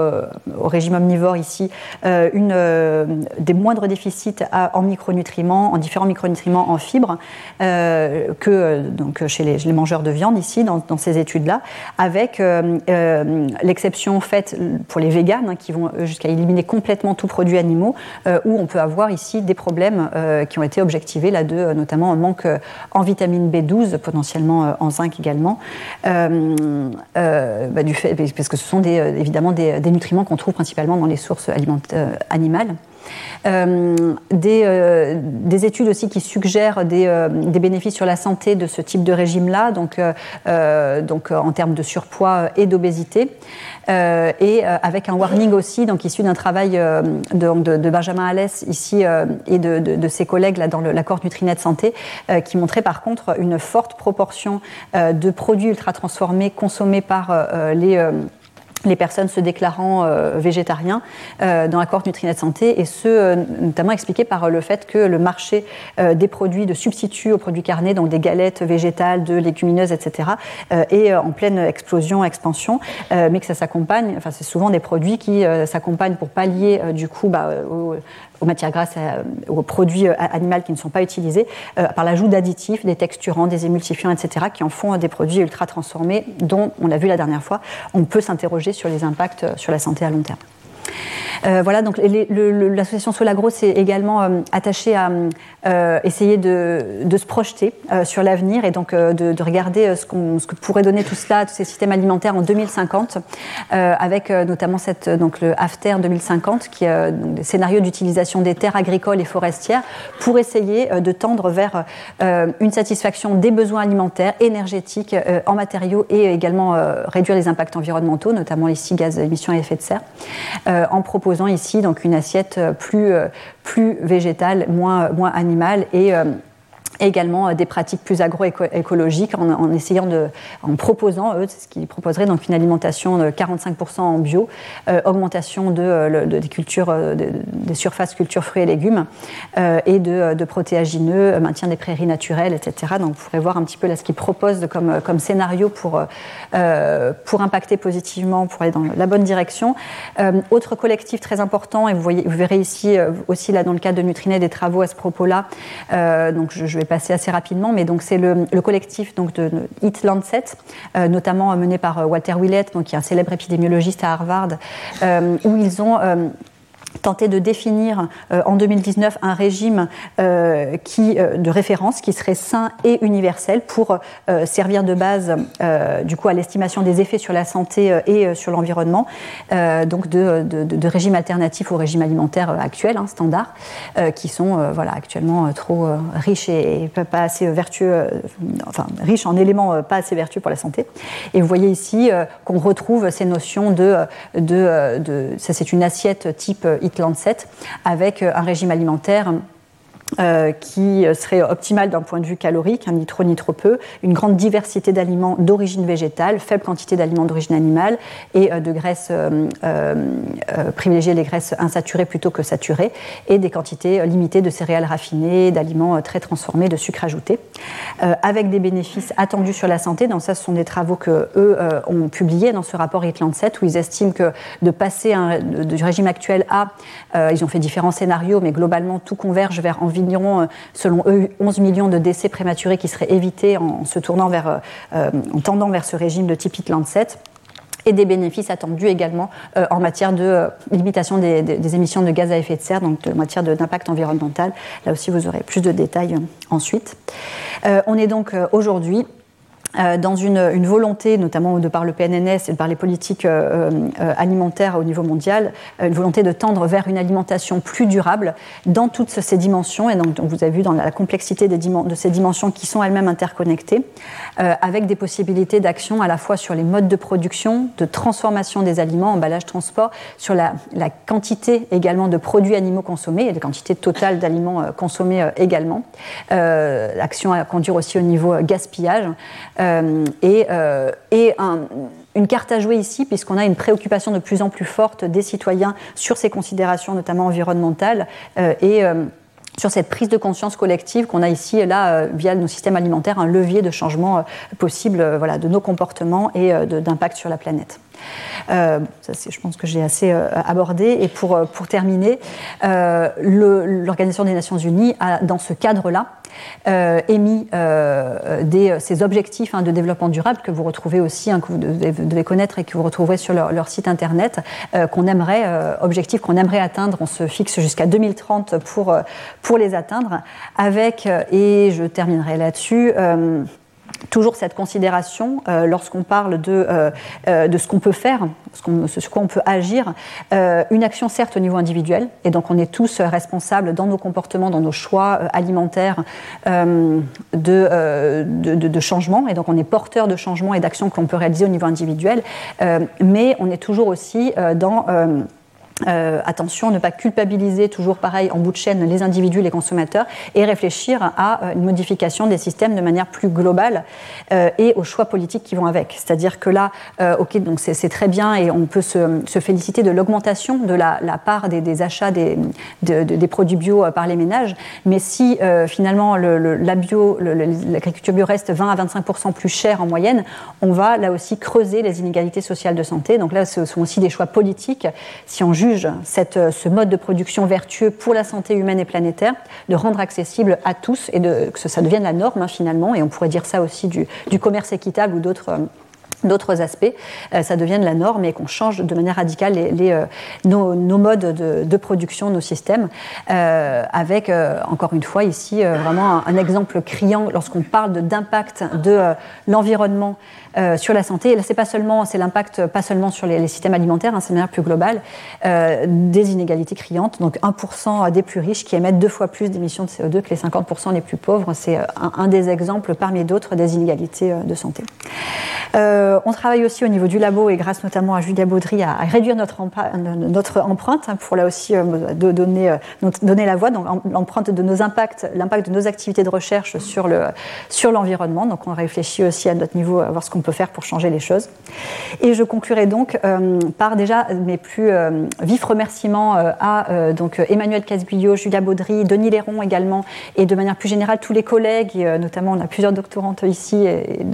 régime omnivore ici une, des moindres déficits en micronutriments, en différents micronutriments en fibres que donc, chez les, mangeurs de viande ici dans, ces études-là, avec l'exception faite pour les véganes hein, qui vont jusqu'à éliminer complètement tout produit animaux, où on peut avoir ici des problèmes qui ont été objectivés là de notamment un manque en vitamine B12 potentiellement euh, en zinc également, euh, euh, bah, du fait, parce que ce sont des, évidemment des, nutriments qu'on trouve principalement dans les sources animales. des, études aussi qui suggèrent des, bénéfices sur la santé de ce type de régime-là, donc, donc en termes de surpoids et d'obésité. Euh, et euh, avec un warning aussi, donc issu d'un travail euh, de, de, Benjamin Alès ici et de, ses collègues là, dans l'accord Nutrinet Santé, qui montrait par contre une forte proportion de produits ultra transformés consommés par les les personnes se déclarant euh, végétariens euh, dans la cohorte Nutrinet Santé, et ce, euh, notamment expliqué par le fait que le marché des produits de substituts aux produits carnés, donc des galettes végétales, de légumineuses, etc., est en pleine explosion, expansion, mais que ça s'accompagne, enfin c'est souvent des produits qui s'accompagnent pour pallier du coup bah, aux matières grasses, euh, aux produits euh, animaux qui ne sont pas utilisés, euh, par l'ajout d'additifs, des texturants, des émulsifiants, etc., qui en font des produits ultra transformés dont, on l'a vu la dernière fois, on peut s'interroger sur les impacts sur la santé à long terme. Euh, voilà, donc l'association Solagro s'est également euh, attachée à euh, essayer de, se projeter sur l'avenir et donc de, regarder ce, que pourrait donner tout cela, tous ces systèmes alimentaires en 2050, avec notamment cette, donc le AFTER 2050, qui est donc, des scénarios d'utilisation des terres agricoles et forestières pour essayer de tendre vers une satisfaction des besoins alimentaires, énergétiques, en matériaux et également réduire les impacts environnementaux, notamment les six gaz d'émissions à effet de serre, en proposant ici donc une assiette plus, euh, plus végétale, moins, moins animale et également euh, des pratiques plus agroécologiques en, essayant de, en proposant, eux, ce qu'ils proposeraient, donc une alimentation de 45% en bio, euh, augmentation de, euh, des cultures, des surfaces cultures fruits et légumes et de, de, protéagineux, maintien des prairies naturelles, etc. Donc vous pourrez voir un petit peu là ce qu'ils proposent comme, comme scénario pour, pour impacter positivement, pour aller dans la bonne direction. autre collectif très important, et vous, voyez, vous verrez ici aussi là dans le cadre de Nutrinet des travaux à ce propos-là, donc je, je vais passer assez rapidement, mais donc c'est le, collectif donc de, Eat Lancet, euh, notamment mené par euh, Walter Willett, donc qui est un célèbre épidémiologiste à Harvard, euh, où ils ont tenter de définir euh, en 2019 un régime euh, qui, euh, de référence qui serait sain et universel pour servir de base du coup à l'estimation des effets sur la santé et sur l'environnement, donc de, de, régimes alternatifs au régime alimentaire actuel, hein, standard, qui sont voilà, actuellement trop riches et, pas assez vertueux, enfin riches en éléments pas assez vertueux pour la santé. Et vous voyez ici qu'on retrouve ces notions de, de, de ça c'est une assiette type Avec euh, un régime alimentaire euh, qui serait optimal d'un point de vue calorique, ni trop ni trop peu, une grande diversité d'aliments d'origine végétale, faible quantité d'aliments d'origine animale et euh, de graisses, euh, privilégier les graisses insaturées plutôt que saturées, et des quantités limitées de céréales raffinées, d'aliments très transformés, de sucre ajouté, avec des bénéfices attendus sur la santé. Donc ça, ce sont des travaux que eux ont publiés dans ce rapport Eat Lancet, où ils estiment que de passer du régime actuel à, ils ont fait différents scénarios, mais globalement tout converge vers environ euh, selon eux, 11 millions de décès prématurés qui seraient évités en se tournant vers, euh, euh, en tendant vers ce régime de type Lancet et des bénéfices attendus également en matière de limitation des, émissions de gaz à effet de serre, donc en matière d'impact environnemental. Là aussi, vous aurez plus de détails ensuite. on est donc aujourd'hui dans une, volonté, notamment de par le PNNS et de par les politiques euh, euh, alimentaires au niveau mondial, une volonté de tendre vers une alimentation plus durable dans toutes ces dimensions, et donc, vous avez vu dans la complexité de ces dimensions qui sont elles-mêmes interconnectées, avec des possibilités d'action à la fois sur les modes de production, de transformation des aliments, emballage, transport, sur la, la quantité également de produits animaux consommés et la quantité totale d'aliments consommés également. action à conduire aussi au niveau gaspillage. Euh, et, euh, une carte à jouer ici, puisqu'on a une préoccupation de plus en plus forte des citoyens sur ces considérations, notamment environnementales, euh, et sur cette prise de conscience collective qu'on a ici et là via nos systèmes alimentaires, un levier de changement possible de nos comportements et d'impact sur la planète. Euh, je pense que j'ai assez euh, abordé. Et pour, euh, pour terminer, l'Organisation des Nations Unies a, dans ce cadre-là, émis des, ces objectifs hein, de développement durable que vous retrouvez aussi, hein, que vous devez, connaître et que vous retrouverez sur leur, site internet, qu'on aimerait, objectifs qu'on aimerait atteindre. On se fixe jusqu'à 2030 pour, pour les atteindre, avec, et je terminerai là-dessus, toujours cette considération euh, lorsqu'on parle de, euh, euh, de ce qu'on peut faire, ce sur quoi on peut agir. une action certes au niveau individuel, et donc on est tous responsables dans nos comportements, dans nos choix alimentaires de, de, de, changement, et donc on est porteur de changements et d'actions que l'on peut réaliser au niveau individuel, mais on est toujours aussi dans euh, attention, ne pas culpabiliser toujours pareil en bout de chaîne les individus, les consommateurs, et réfléchir à euh, une modification des systèmes de manière plus globale euh, et aux choix politiques qui vont avec. C'est-à-dire que là, ok, donc c'est très bien et on peut se, féliciter de l'augmentation de la, part des, achats des, de, des, produits bio par les ménages, mais si finalement le, la bio, l'agriculture bio reste 20 à 25% plus chère en moyenne, on va là aussi creuser les inégalités sociales de santé. Donc là, ce sont aussi des choix politiques. Si euh, ce mode de production vertueux pour la santé humaine et planétaire, de rendre accessible à tous et de, que ça devienne la norme hein, finalement, et on pourrait dire ça aussi du, commerce équitable ou d'autres euh, d'autres aspects, euh, ça devienne la norme et qu'on change de manière radicale les, nos, modes de, production, nos systèmes, avec, encore une fois, ici, vraiment un, exemple criant lorsqu'on parle d'impact de l'environnement euh, sur la santé. Et là, c'est pas seulement, c'est l'impact pas seulement sur les, systèmes alimentaires, hein, c'est de manière plus globale, euh, des inégalités criantes. Donc 1% des plus riches qui émettent deux fois plus d'émissions de CO2 que les 50% les plus pauvres. C'est euh, un, des exemples parmi d'autres des inégalités de santé. on travaille aussi au niveau du labo et grâce notamment à Julia Baudry à, réduire notre, empreinte hein, pour là aussi donner, la voix, donc l'empreinte de nos impacts, l'impact de nos activités de recherche sur l'environnement. Donc on réfléchit aussi à notre niveau à voir ce qu'on peut faire pour changer les choses. Et je conclurai donc euh, par déjà mes plus euh, vifs remerciements euh, à Emmanuel Casguillot, Julia Baudry, Denis Léron également, et de manière plus générale tous les collègues, notamment on a plusieurs doctorantes ici, et,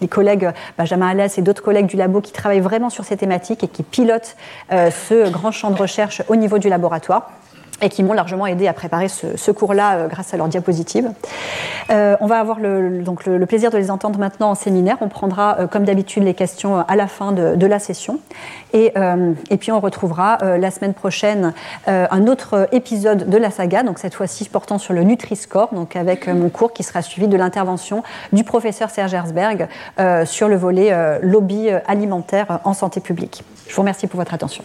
des collègues Benjamin Alès et d'autres collègues du labo qui travaillent vraiment sur ces thématiques et qui pilotent ce grand champ de recherche au niveau du laboratoire et qui m'ont largement aidé à préparer ce, cours-là euh, grâce à leurs diapositives. Euh, on va avoir le, donc le, plaisir de les entendre maintenant en séminaire. On prendra, euh, comme d'habitude, les questions à la fin de, la session. Et, puis on retrouvera la semaine prochaine un autre épisode de la saga, donc cette fois-ci portant sur le Nutri-Score, donc avec mon cours qui sera suivi de l'intervention du professeur Serge Herzberg sur le volet lobby alimentaire en santé publique. Je vous remercie pour votre attention.